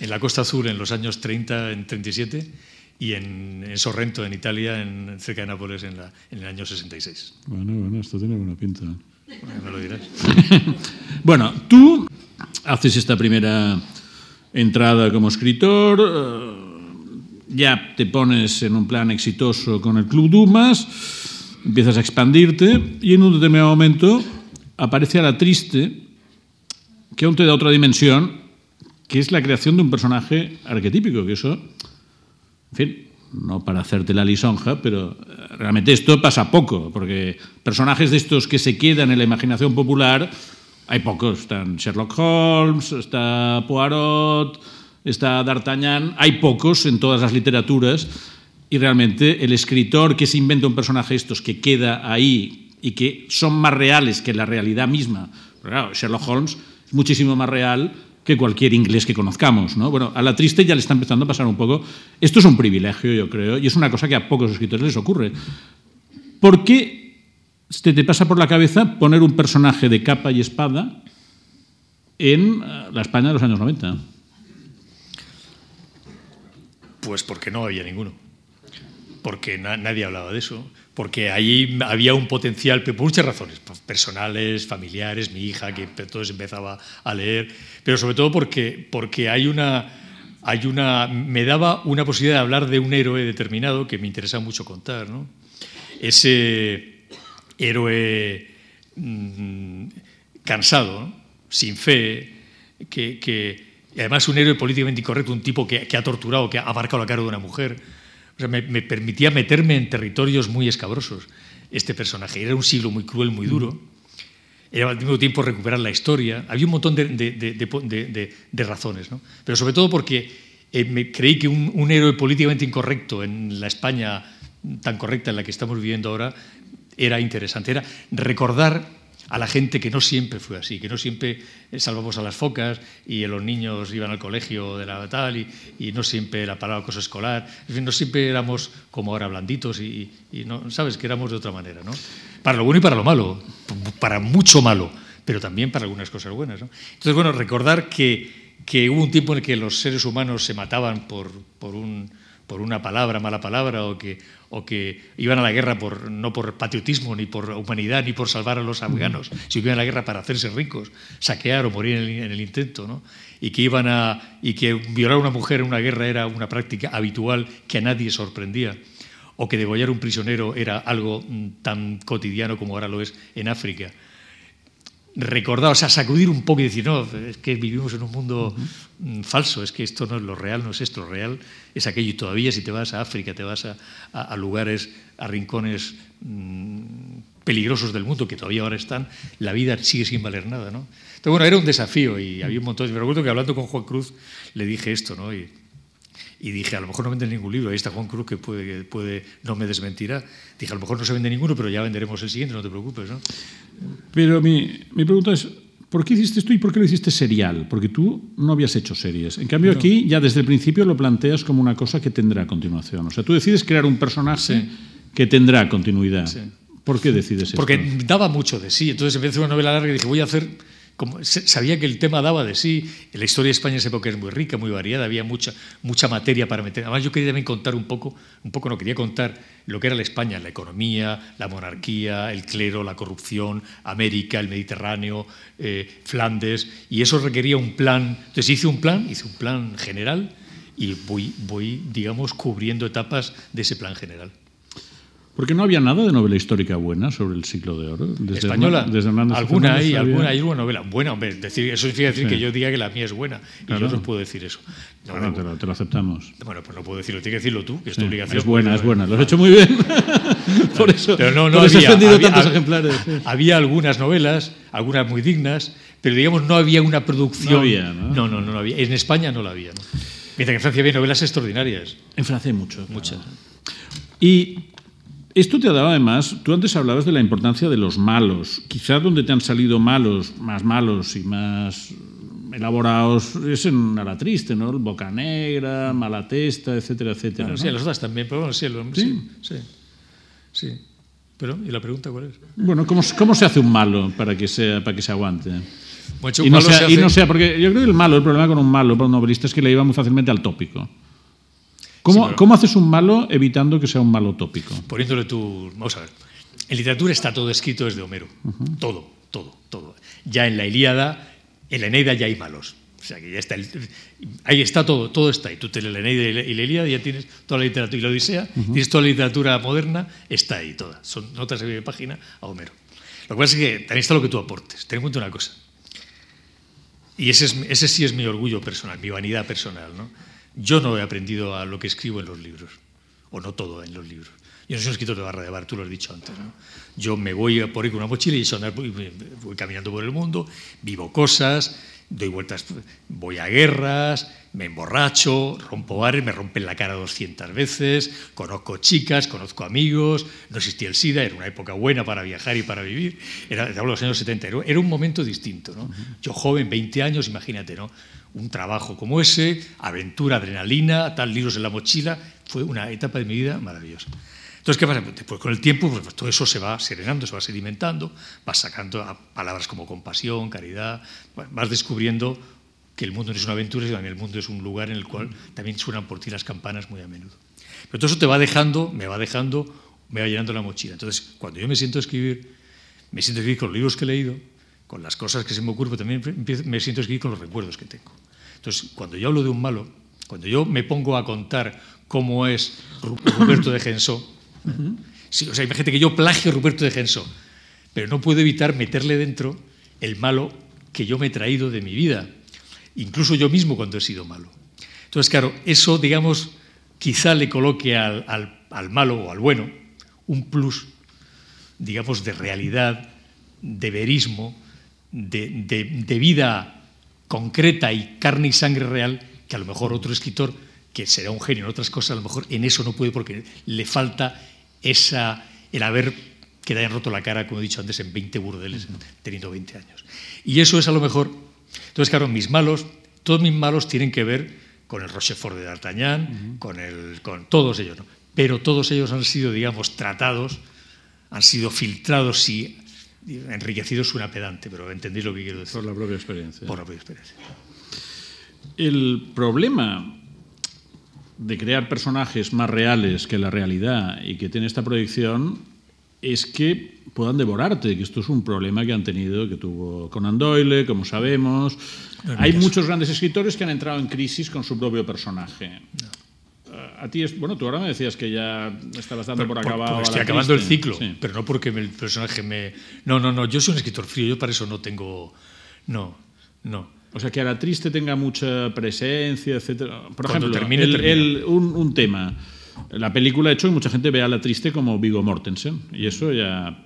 en la Costa Azul en los años 30, en 37 y en, Sorrento, en Italia, en, cerca de Nápoles, en, la, en, el año 66. Bueno, bueno, esto tiene buena pinta. Bueno, me lo dirás. *laughs* bueno, tú haces esta primera entrada como escritor, eh, ya te pones en un plan exitoso con el Club Dumas, empiezas a expandirte y en un determinado momento aparece a la triste, que aún te da otra dimensión, que es la creación de un personaje arquetípico, que eso en fin, no para hacerte la lisonja, pero eh, realmente esto pasa poco, porque personajes de estos que se quedan en la imaginación popular, hay pocos. Están Sherlock Holmes, está Poirot, está D'Artagnan, hay pocos en todas las literaturas, y realmente el escritor que se inventa un personaje de estos que queda ahí y que son más reales que la realidad misma, claro, Sherlock Holmes es muchísimo más real que cualquier inglés que conozcamos. ¿no? Bueno, a la triste ya le está empezando a pasar un poco. Esto es un privilegio, yo creo, y es una cosa que a pocos escritores les ocurre. ¿Por qué te, te pasa por la cabeza poner un personaje de capa y espada en eh, la España de los años 90? Pues porque no había ninguno. Porque nadie hablaba de eso porque ahí había un potencial, por muchas razones, personales, familiares, mi hija, que entonces empezaba a leer, pero sobre todo porque, porque hay una, hay una, me daba una posibilidad de hablar de un héroe determinado que me interesa mucho contar. ¿no? Ese héroe mm, cansado, sin fe, que, que, además un héroe políticamente incorrecto, un tipo que, que ha torturado, que ha marcado la cara de una mujer, me, permitía meterme en territorios muy escabrosos este personaje. Era un siglo muy cruel, muy duro. Era al mismo tiempo recuperar la historia. Había un montón de, razones, ¿no? pero sobre todo porque eh, me creí que un, un, héroe políticamente incorrecto en la España tan correcta en la que estamos viviendo ahora era interesante. Era recordar a la gente que no siempre fue así, que no siempre salvamos a las focas y los niños iban al colegio de la tal y, no siempre la palabra cosa escolar, en fin, no siempre éramos como ahora blanditos y, no, sabes que éramos de otra manera, ¿no? Para lo bueno y para lo malo, para mucho malo, pero también para algunas cosas buenas, ¿no? Entonces, bueno, recordar que, que hubo un tiempo en el que los seres humanos se mataban por, por un por una palabra, mala palabra, o que, o que iban a la guerra por, no por patriotismo, ni por humanidad, ni por salvar a los afganos, sino iban a la guerra para hacerse ricos, saquear o morir en el, intento, ¿no? y que iban a y que violar a una mujer en una guerra era una práctica habitual que a nadie sorprendía o que degollar un prisionero era algo mm, tan cotidiano como ahora lo es en África recordar, o sea, sacudir un poco y decir, no, es que vivimos en un mundo mm, falso, es que esto no es lo real, no es esto, lo real es aquello. Y todavía si te vas a África, te vas a, lugares, a rincones mm, peligrosos del mundo, que todavía ahora están, la vida sigue sin valer nada, ¿no? Entonces, bueno, era un desafío y había un montón. Me recuerdo que hablando con Juan Cruz le dije esto, ¿no? Y dije, a lo mejor no vende ningún libro, ahí está Juan Cruz que puede, puede, no me desmentirá. Dije, a lo mejor no se vende ninguno, pero ya venderemos el siguiente, no te preocupes. ¿no? Pero mi, mi pregunta es, ¿por qué hiciste esto y por qué lo hiciste serial? Porque tú no habías hecho series. En cambio, aquí ya desde el principio lo planteas como una cosa que tendrá continuación. O sea, tú decides crear un personaje que tendrá continuidad. ¿Por qué decides eso? Porque daba mucho de sí. Entonces empecé una novela larga y dije, voy a hacer como, sabía que el tema daba de sí. La historia de España en esa época es muy rica, muy variada, había mucha, mucha materia para meter. Además, yo quería también contar un poco, un poco no, quería contar lo que era la España, la economía, la monarquía, el clero, la corrupción, América, el Mediterráneo, eh, Flandes, y eso requería un plan. Entonces hice un plan, hice un plan general y voy, voy digamos, cubriendo etapas de ese plan general. Porque no había nada de novela histórica buena sobre el siglo de oro. Desde Española. desde alguna hay, alguna hay una novela buena. Hombre, decir, eso significa decir que yo diga que la mía es buena. Y yo no puedo decir eso. No, te, lo, te, lo, aceptamos. Bueno, pues no puedo decirlo. Tienes que decirlo tú, que es tu obligación. Es buena, es buena. Lo has hecho muy bien. *laughs* por eso, pero no, no por había, has vendido tantos ejemplares. Había algunas novelas, algunas muy dignas, pero digamos no había una producción. No había, ¿no? No, no, no, había. En España no la había. ¿no? Mientras que en Francia había novelas extraordinarias. En Francia hay mucho. Muchas. Y esto te ha dado además, tú antes hablabas de la importancia de los malos. Quizás donde te han salido malos, más malos y más elaborados es en A la Triste, ¿no? Boca Negra, Malatesta, etcétera, etcétera. ¿no? Sí, las otras también, pero bueno, sí, lo, ¿Sí? sí, sí, Pero, ¿y la pregunta cuál es? Bueno, ¿cómo, cómo se hace un malo para que, sea, para que se aguante? Bueno, y, no sea, y no sea, porque yo creo que el malo, el problema con un malo, para un novelista, es que le iba muy fácilmente al tópico. ¿Cómo, sí. ¿Cómo, haces un malo evitando que sea un malo tópico? Poniéndole tu... Vamos a ver. En literatura está todo escrito desde Homero. Uh -huh. Todo, todo, todo. Ya en la Ilíada, en la Eneida ya hay malos. O sea, que ya está... El, ahí está todo, todo está ahí. Tú tienes la Eneida y la Ilíada, ya tienes toda la literatura. Y la Odisea, uh -huh. tienes toda la literatura moderna, está ahí toda. Son notas de página a Homero. Lo cual es que también está lo que tú aportes. Ten en cuenta una cosa. Y ese, es, ese sí es mi orgullo personal, mi vanidad personal, ¿no? Yo no he aprendido a lo que escribo en los libros, o no todo en los libros. Yo no soy un escritor de barra de bar, tú lo has dicho antes. ¿no? Yo me voy por ahí con una mochila y eso andar, voy, caminando por el mundo, vivo cosas, doy vueltas, voy a guerras, me emborracho, rompo bares, me rompen la cara 200 veces, conozco chicas, conozco amigos, no existía el SIDA, era una época buena para viajar y para vivir, era, de los años 70, era un momento distinto. ¿no? Yo joven, 20 años, imagínate, ¿no? Un trabajo como ese, aventura, adrenalina, tal, libros en la mochila, fue una etapa de mi vida maravillosa. Entonces, ¿qué pasa? Pues con el tiempo, pues, todo eso se va serenando, se va sedimentando, vas sacando palabras como compasión, caridad, vas descubriendo que el mundo no es una aventura, sino que el mundo es un lugar en el cual también suenan por ti las campanas muy a menudo. Pero todo eso te va dejando, me va dejando, me va llenando la mochila. Entonces, cuando yo me siento a escribir, me siento a escribir con los libros que he leído, con las cosas que se me ocurren, también me siento a escribir con los recuerdos que tengo. Entonces, cuando yo hablo de un malo, cuando yo me pongo a contar cómo es Ruperto de uh -huh. sí, o sea, imagínate que yo plagio a Ruperto de Gensó, pero no puedo evitar meterle dentro el malo que yo me he traído de mi vida, incluso yo mismo cuando he sido malo. Entonces, claro, eso, digamos, quizá le coloque al, al, al malo o al bueno un plus, digamos, de realidad, de verismo, de, de, de vida concreta y carne y sangre real que a lo mejor otro escritor, que será un genio en otras cosas, a lo mejor en eso no puede porque le falta esa, el haber que le hayan roto la cara, como he dicho antes, en 20 burdeles, teniendo 20 años. Y eso es a lo mejor... Entonces, claro, mis malos, todos mis malos tienen que ver con el Rochefort de D'Artagnan, uh -huh. con, el, con todos ellos, ¿no? pero todos ellos han sido, digamos, tratados, han sido filtrados y enriquecido suena pedante, pero entendéis lo que quiero decir. Por la propia experiencia. Por la propia experiencia. El problema de crear personajes más reales que la realidad y que tiene esta proyección es que puedan devorarte, que esto es un problema que han tenido, que tuvo Conan Doyle, como sabemos. No, Hay muchos grandes escritores que han entrado en crisis con su propio personaje. No a ti es, bueno, tú ahora me decías que ya estabas dando por, por acabado. estoy acabando el ciclo, sí. pero no porque el personaje me. No, no, no. Yo soy un escritor frío. Yo para eso no tengo. No, no. O sea, que a la triste tenga mucha presencia, etcétera. Por Cuando ejemplo, termine, el, un, un, tema. La película ha hecho que mucha gente vea a la triste como Vigo Mortensen. Y eso ya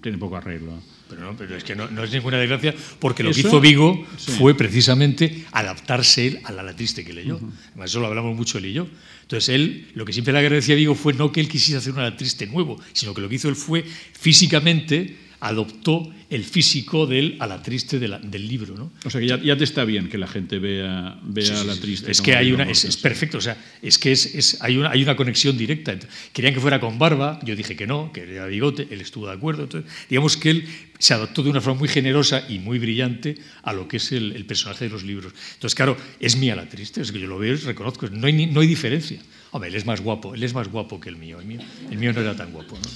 tiene poco arreglo. Pero no, pero es que no, no es ninguna desgracia, porque lo ¿Eso? que hizo Vigo sí. fue precisamente adaptarse él a la, la triste que leyó. Uh -huh. Además, eso lo hablamos mucho él y yo. Entonces, él, lo que siempre le agradecía a Vigo fue no que él quisiera hacer una triste nuevo, sino que lo que hizo él fue físicamente adoptó el físico del a la triste del libro. ¿no? O sea que ya, te está bien que la gente vea, vea la triste. Es que hay una, es, perfecto, o sea, es que es, hay, una, hay una conexión directa. Querían que fuera con barba, yo dije que no, que era bigote, él estuvo de acuerdo. Entonces, digamos que él se adaptó de una forma muy generosa y muy brillante a lo que es el, personaje de los libros. Entonces, claro, es mía la triste, es que yo lo veo y reconozco, no hay, no hay diferencia. Hombre, él es más guapo, él es más guapo que el mío. El mío, el mío no era tan guapo. ¿no?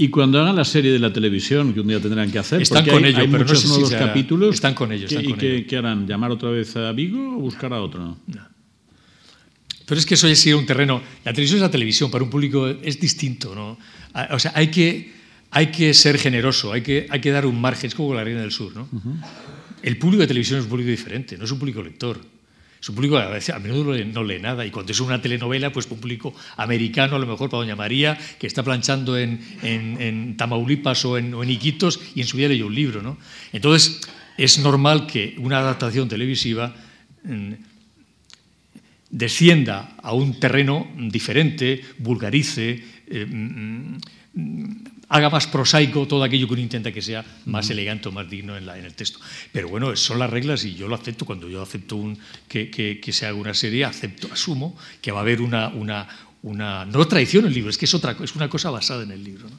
Y cuando hagan la serie de la televisión, que un día tendrán que hacer, están con ellos, pero muchos no nuevos capítulos. Están con ellos. ¿Y qué, harán? ¿Llamar otra vez a Vigo o buscar a otro? No. Pero es que eso ya sigue un terreno. La televisión es la televisión, para un público es distinto. ¿no? O sea, hay que, hay que ser generoso, hay que, hay que dar un margen. Es como la Reina del Sur. ¿no? El público de televisión es un público diferente, no es un público lector. Es un público a, veces, a menudo no lee nada y cuando es una telenovela, pues un público americano, a lo mejor para Doña María, que está planchando en, en, Tamaulipas o en, Iquitos y en su vida leyó un libro. ¿no? Entonces, es normal que una adaptación televisiva mm, descienda a un terreno diferente, vulgarice, eh, mm, mm, haga más prosaico todo aquello que uno intenta que sea más elegante o más digno en, la, en, el texto. Pero bueno, son las reglas y yo lo acepto. Cuando yo acepto un, que, que, que, se haga una serie, acepto, asumo que va a haber una, una, una no tradición en el libro, es que es, otra, es una cosa basada en el libro. ¿no?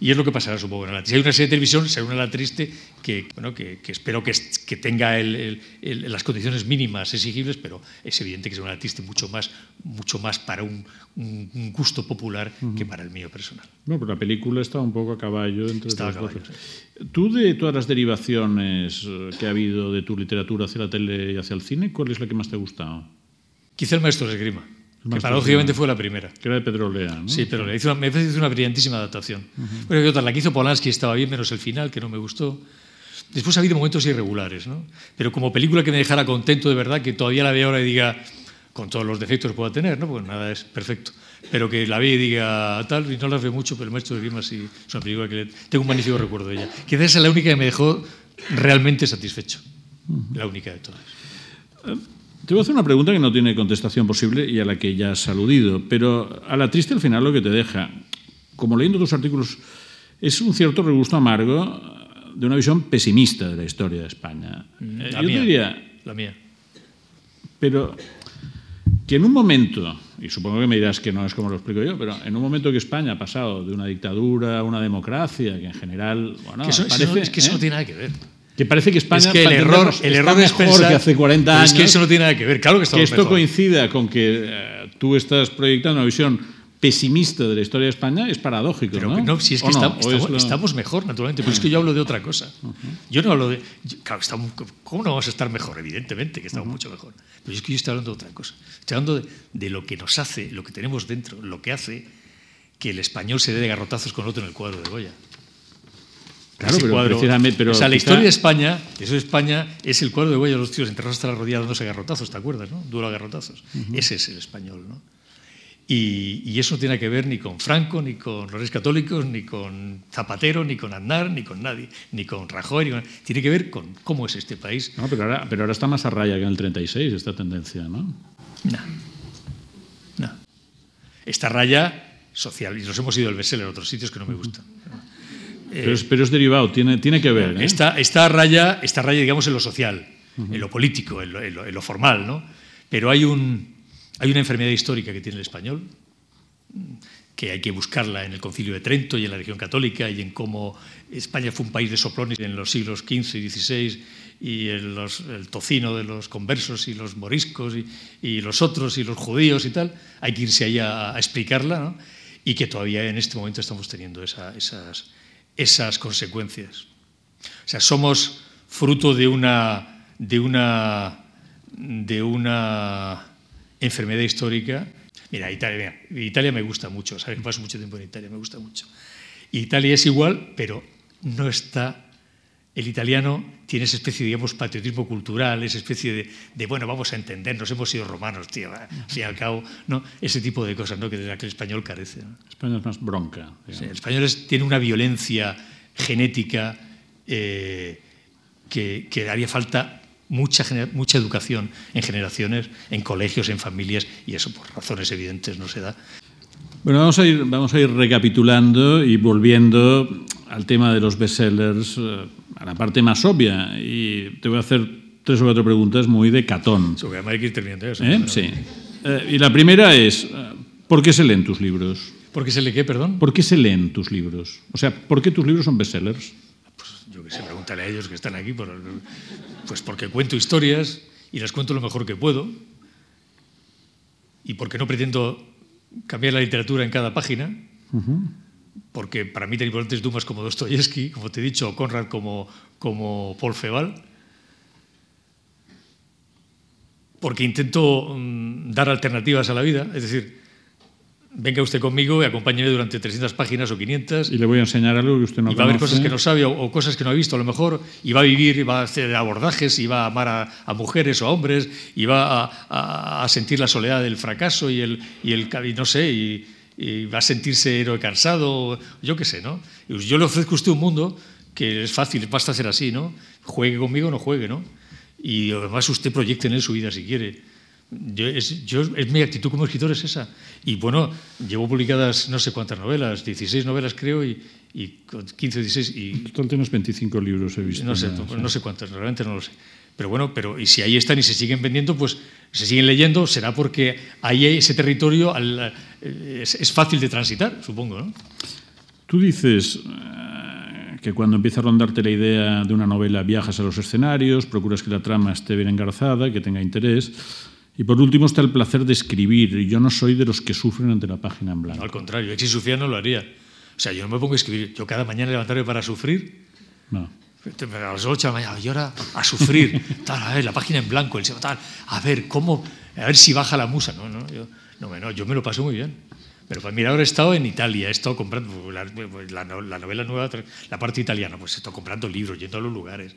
Y es lo que pasará, supongo, en la Si hay una serie de televisión, será una la triste que, bueno, que, que espero que, que tenga el, el, las condiciones mínimas exigibles, pero es evidente que será una triste mucho más, mucho más para un, un gusto popular uh -huh. que para el mío personal. Bueno, pero la película está un poco a caballo entre está a caballo, sí. Tú, de todas las derivaciones eh, que ha habido de tu literatura hacia la tele y hacia el cine, ¿cuál es la que más te ha gustado? Quizá el maestro de esgrima. Que paradójicamente fue la primera. Que era de Pedrolea, ¿no? Sí, pero hizo una, me parece una brillantísima adaptación. Uh -huh. Bueno, otra, la que hizo Polanski estaba bien, menos el final, que no me gustó. Después ha habido momentos irregulares, ¿no? Pero como película que me dejara contento de verdad, que todavía la veo ahora y diga, con todos los defectos que pueda tener, ¿no? Porque nada es perfecto. Pero que la ve y diga tal, y no la ve mucho, pero el maestro de Grima sí es una película que le, tengo un magnífico recuerdo de ella. Quizás es la única que me dejó realmente satisfecho. Uh -huh. La única de todas. Te voy a hacer una pregunta que no tiene contestación posible y a la que ya has aludido, pero a la triste al final lo que te deja, como leyendo tus artículos, es un cierto regusto amargo de una visión pesimista de la historia de España. La Yo mía, diría, la mía. Pero que en un momento, y supongo que me dirás que no es como lo explico yo, pero en un momento que España ha pasado de una dictadura a una democracia, que en general, bueno, que eso, parece, eso no, es que eso ¿eh? no tiene nada que ver. Que parece que España es que el error, el error es mejor pensar, que hace 40 años. Es que eso no tiene nada que ver. Claro que, que esto mejor. coincida con que uh, tú estás proyectando una visión pesimista de la historia de España es paradójico, pero, ¿no? no si es que está, estamos, lo... estamos, mejor, naturalmente, pero es que yo hablo de otra cosa. Uh -huh. Yo no hablo de... Yo, claro, estamos, ¿cómo no vamos a estar mejor? Evidentemente que estamos uh -huh. mucho mejor. Pero es que yo estoy hablando de otra cosa. Estoy hablando de, de, lo que nos hace, lo que tenemos dentro, lo que hace que el español se dé de garrotazos con otro en el cuadro de Goya. Claro, pero cuadro, precisamente, pero o sea, la quizá... historia de España, eso de España es el cuadro de Goya, los tíos enterrados hasta la rodilla dándose garrotazos, ¿te acuerdas? No? Duro a garrotazos. Uh -huh. Ese es el español, ¿no? Y, y, eso no tiene que ver ni con Franco, ni con los Reyes Católicos, ni con Zapatero, ni con Aznar, ni con nadie, ni con Rajoy. Ni con... Tiene que ver con cómo es este país. No, pero ahora, pero ahora está más a raya que en el 36 esta tendencia, ¿no? No. No. Esta raya social, y nos hemos ido al bestseller a otros sitios que no me gustan. Uh -huh. Pero es, derivado, tiene, que ver. ¿eh? Esta, esta, raya, esta raya, digamos, en lo social, en lo político, en lo, formal, ¿no? Pero hay, un, hay una enfermedad histórica que tiene el español, que hay que buscarla en el Concilio de Trento y en la religión católica y en cómo España fue un país de soplones en los siglos XV y XVI y el, tocino de los conversos y los moriscos y, los otros y los judíos y tal. Hay que irse ahí a, explicarla. Y que todavía en este momento estamos teniendo esa, esas esas consecuencias. O sea, somos fruto de una, de una, de una enfermedad histórica. Mira, Italia, Italia me gusta mucho, sabes que paso mucho tiempo en Italia, me gusta mucho. Italia es igual, pero no está. El italiano tiene esa especie, digamos, patriotismo cultural, esa especie de, de bueno, vamos a entendernos, hemos sido romanos, tío, al fin y al cabo, ¿no? ese tipo de cosas ¿no? que de la que el español carece. ¿no? Español es más bronca. Sí, el español es, tiene una violencia genética eh, que, que, haría falta mucha, mucha educación en generaciones, en colegios, en familias, y eso por razones evidentes no se da. Bueno, vamos a ir, vamos a ir recapitulando y volviendo al tema de los bestsellers, eh, a la parte más obvia. Y te voy a hacer tres o cuatro preguntas muy de catón. So, hay que ir terminando eso. ¿Eh? Sí. Eh, y la primera es, eh, ¿por qué se leen tus libros? ¿Por qué se lee qué, perdón? ¿Por qué se leen tus libros? O sea, ¿por qué tus libros son bestsellers? Pues yo qué sé, pregúntale a ellos que están aquí. Por, pues porque cuento historias y las cuento lo mejor que puedo. Y porque no pretendo cambiar la literatura en cada página. Porque para mí tan importantes Dumas como Dostoyevsky, como te he dicho, o Conrad como, como Paul Feval. Porque intento mm, dar alternativas a la vida. Es decir, venga usted conmigo y acompáñeme durante 300 páginas o 500. Y le voy a enseñar algo que usted no y va conoce. a haber cosas que no sabe o, o, cosas que no ha visto a lo mejor, y va a vivir, y va a hacer abordajes, y va a amar a, a mujeres o a hombres, y va a, a, a, sentir la soledad del fracaso y el, y el y no sé, y, y, va a sentirse héroe cansado, yo qué sé, ¿no? Yo le ofrezco a usted un mundo que es fácil, basta hacer así, ¿no? Juegue conmigo o no juegue, ¿no? Y además usted proyecte en él su vida si quiere. Yo, es, yo, es, mi actitud como escritor es esa. Y bueno, llevo publicadas no sé cuántas novelas, 16 novelas creo, y, y 15 o 16. Y, en total tienes 25 libros, he visto. No sé, no, no sé cuántas, realmente no lo sé. Pero bueno, pero y si ahí están y se siguen vendiendo, pues se siguen leyendo, será porque ahí ese territorio al, es, es, fácil de transitar, supongo, ¿no? Tú dices uh, que cuando empieza a rondarte la idea de una novela viajas a los escenarios, procuras que la trama esté bien engarzada, que tenga interés. Y por último está el placer de escribir. Yo no soy de los que sufren ante la página en blanco. No, al contrario, si sufriera no lo haría. O sea, yo no me pongo a escribir. Yo cada mañana levantarme para sufrir. No. A las 8 de la mañana, y ahora a sufrir. *laughs* tal, a ver, la página en blanco, el tal, a ver cómo, a ver si baja la musa. No, no, yo, no, no, yo me lo paso muy bien. Pero pues mira, ahora he estado en Italia, he estado comprando la, la, la, novela nueva, la parte italiana, pues he estado comprando libros, yendo a los lugares,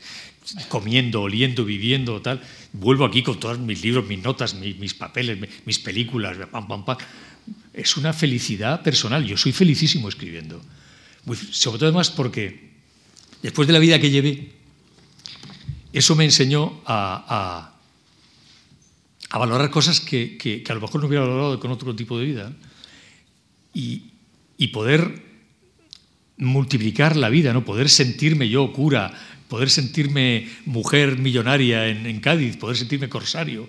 comiendo, oliendo, viviendo, tal. Vuelvo aquí con todos mis libros, mis notas, mis, mis papeles, mis películas, pam, pam, pam. Es una felicidad personal. Yo soy felicísimo escribiendo. Sobre todo además porque después de la vida que llevé, eso me enseñó a, a, valorar cosas que, que, a lo mejor no hubiera valorado con otro tipo de vida y, y, poder multiplicar la vida, ¿no? poder sentirme yo cura, poder sentirme mujer millonaria en, Cádiz, poder sentirme corsario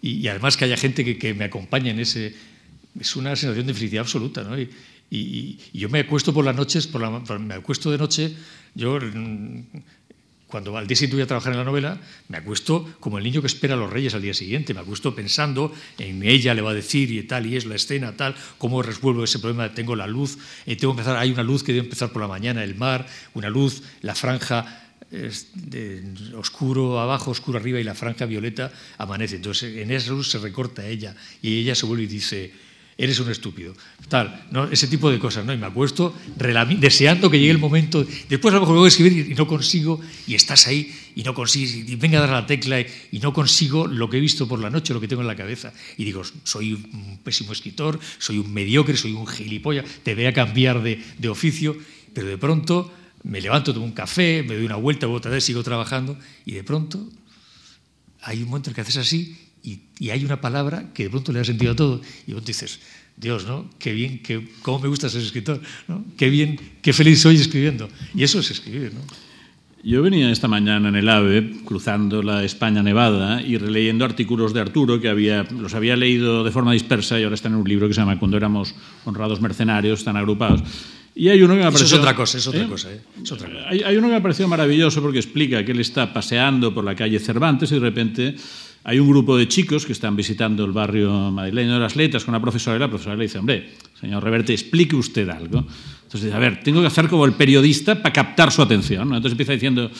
y, además que haya gente que, que me acompañe en ese... Es una sensación de felicidad absoluta. ¿no? Y, y, yo me acuesto por las noches, por la, me acuesto de noche, yo cuando al día siguiente voy a trabajar en la novela, me acuesto como el niño que espera a los reyes al día siguiente, me acuesto pensando en ella le va a decir y tal, y es la escena, tal, cómo resuelvo ese problema, tengo la luz, eh, tengo que empezar, hay una luz que debe empezar por la mañana, el mar, una luz, la franja de oscuro abajo, oscuro arriba y la franja violeta amanece. Entonces en esa luz se recorta ella y ella se vuelve y dice, eres un estúpido. Tal, ¿no? ese tipo de cosas, ¿no? Y me acuesto deseando que llegue el momento. Después a lo mejor voy a escribir y no consigo, y estás ahí y no consigues, y venga a dar la tecla y no consigo lo que he visto por la noche, lo que tengo en la cabeza. Y digo, soy un pésimo escritor, soy un mediocre, soy un gilipollas, te voy a cambiar de, de oficio, pero de pronto me levanto, tomo un café, me doy una vuelta, otra vez sigo trabajando, y de pronto hay un momento en que haces así y, y, hay una palabra que de pronto le da sentido a todo. Y vos dices, Dios, ¿no? Qué bien, qué, cómo me gusta ser escritor, ¿no? Qué bien, qué feliz soy escribiendo. Y eso es escribir, ¿no? Yo venía esta mañana en el AVE, cruzando la España nevada y releyendo artículos de Arturo que había, los había leído de forma dispersa y ahora están en un libro que se llama Cuando éramos honrados mercenarios, están agrupados. Y hay uno que me ha parecido, Eso es otra cosa, es otra ¿eh? cosa. ¿eh? Es otra cosa. Hay, hay, uno que me ha parecido maravilloso porque explica que él está paseando por la calle Cervantes y de repente hay un grupo de chicos que están visitando el barrio madrileño de las letras con una profesora y la profesora le dice, hombre, señor Reverte, explique usted algo. Entonces dice, a ver, tengo que hacer como el periodista para captar su atención. Entonces empieza diciendo,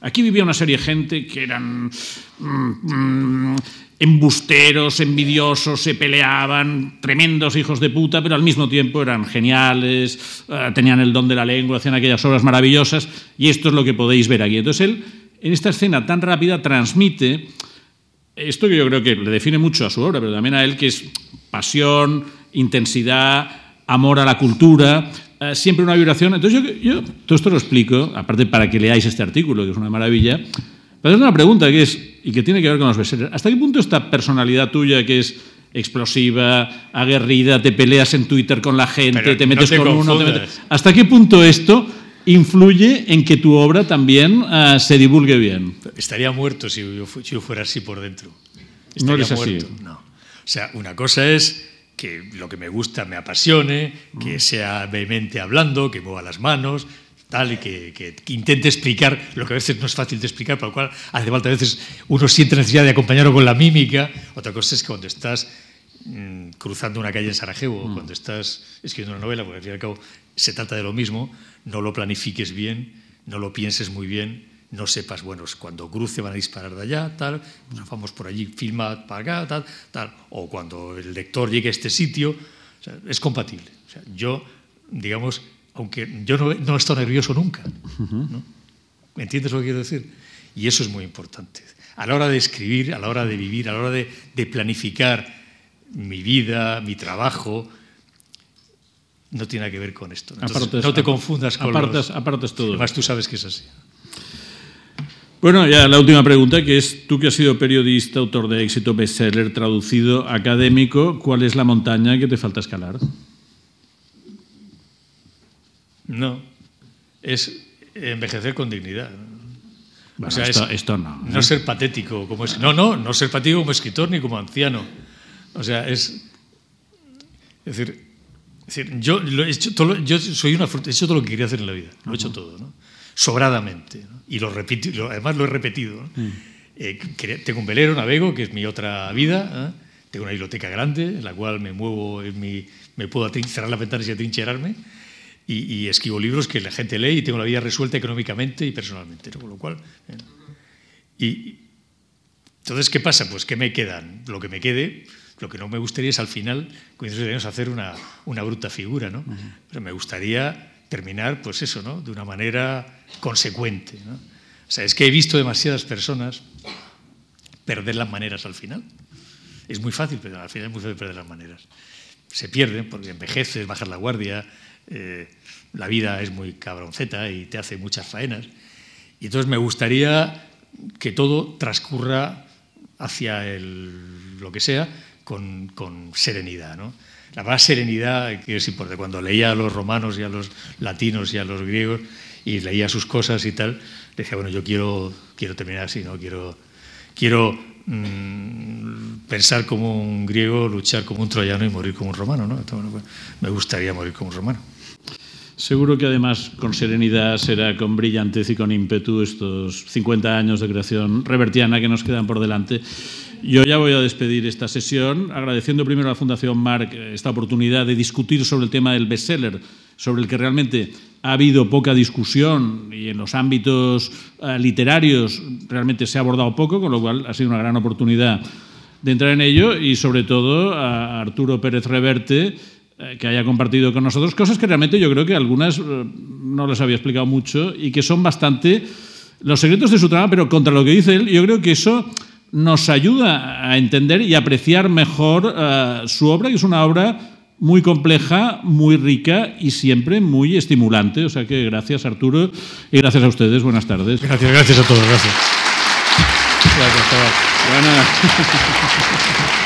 aquí vivía una serie de gente que eran mmm, embusteros, envidiosos, se peleaban, tremendos hijos de puta, pero al mismo tiempo eran geniales, uh, tenían el don de la lengua, hacían aquellas obras maravillosas, y esto es lo que podéis ver aquí. Entonces él, en esta escena tan rápida, transmite esto que yo creo que le define mucho a su obra, pero también a él, que es pasión, intensidad, amor a la cultura, eh, siempre una vibración. Entonces yo, yo, todo esto lo explico, aparte para que leáis este artículo, que es una maravilla, para hacer una pregunta que es, y que tiene que ver con los bestsellers. ¿Hasta qué punto esta personalidad tuya que es explosiva, aguerrida, te peleas en Twitter con la gente, Pero te metes no te con confundas. uno... Te metes... ¿Hasta qué punto esto influye en que tu obra también uh, se divulgue bien. Estaría muerto si yo, si yo fuera así por dentro. Estaría no eres muerto. así. No. O sea, una cosa es que lo que me gusta me apasione, que sea vehemente hablando, que mueva las manos, tal, y que, que, que, intente explicar lo que a veces no es fácil de explicar, por lo cual hace falta a veces uno siente necesidad de acompañarlo con la mímica. Otra cosa es que cuando estás mmm, cruzando una calle en Sarajevo, mm. cuando estás escribiendo una novela, porque al fin y al cabo se trata de lo mismo, no lo planifiques bien, no lo pienses muy bien, no sepas, bueno, cuando cruce van a disparar de allá, tal, vamos por allí, filma para acá, tal, tal, o cuando el lector llegue a este sitio, es compatible. Yo, digamos, aunque yo no, no he estado nervioso nunca, ¿no? ¿Me entiendes lo que quiero decir? Y eso es muy importante. A la hora de escribir, a la hora de vivir, a la hora de, de planificar mi vida, mi trabajo, no tiene nada que ver con esto. Entonces, apartes, no te confundas con apartes, los... apartes todo. Además, tú sabes que es así. Bueno, ya la última pregunta, que es, tú que has sido periodista, autor de éxito, bestseller, traducido, académico, ¿cuál es la montaña que te falta escalar? No, es envejecer con dignidad. Bueno, o sea, esto, es esto no. no ser patético como es. No, no, no ser patético como escritor ni como anciano. O sea, es. Es decir, es decir yo, lo he hecho todo, yo soy una, he hecho todo lo que quería hacer en la vida. Lo he hecho todo, ¿no? Sobradamente. ¿no? Y lo repito, lo, además lo he repetido. ¿no? Mm. Eh, tengo un velero, navego, que es mi otra vida. ¿eh? Tengo una biblioteca grande en la cual me muevo, en mi, me puedo cerrar las ventanas y atrincherarme. Y, y, escribo libros que la gente lee y tengo la vida resuelta económicamente y personalmente. ¿no? Con lo cual. ¿eh? Y, entonces, ¿qué pasa? Pues que me quedan. Lo que me quede, lo que no me gustaría es al final, años, hacer una, una bruta figura, ¿no? Uh -huh. Pero me gustaría terminar, pues eso, ¿no? De una manera consecuente, ¿no? O sea, es que he visto demasiadas personas perder las maneras al final. Es muy fácil, pero al final es muy fácil perder las maneras. Se pierden porque envejeces, bajas la guardia, eh, la vida es muy cabronceta y te hace muchas faenas. Y entonces me gustaría que todo transcurra hacia el, lo que sea con, serenidad. La más serenidad que es importante. Cuando leía a los romanos y a los latinos y a los griegos y leía sus cosas y tal, decía, bueno, yo quiero, quiero terminar así, ¿no? quiero, quiero mmm, pensar como un griego, luchar como un troyano y morir como un romano. ¿no? Bueno, me gustaría morir como un romano. Seguro que además con serenidad será con brillantez y con ímpetu estos 50 años de creación revertiana que nos quedan por delante. Yo ya voy a despedir esta sesión agradeciendo primero a la Fundación Marc esta oportunidad de discutir sobre el tema del bestseller, sobre el que realmente ha habido poca discusión y en los ámbitos uh, literarios realmente se ha abordado poco, con lo cual ha sido una gran oportunidad de entrar en ello y sobre todo a Arturo Pérez Reverte que haya compartido con nosotros cosas que realmente yo creo que algunas no les había explicado mucho y que son bastante los secretos de su trama, pero contra lo que dice él, yo creo que eso nos ayuda a entender y apreciar mejor uh, su obra, que es una obra muy compleja, muy rica y siempre muy estimulante. O sea que gracias Arturo y gracias a ustedes. Buenas tardes. Gracias, gracias a todos. Gracias. Gracias. Buenas.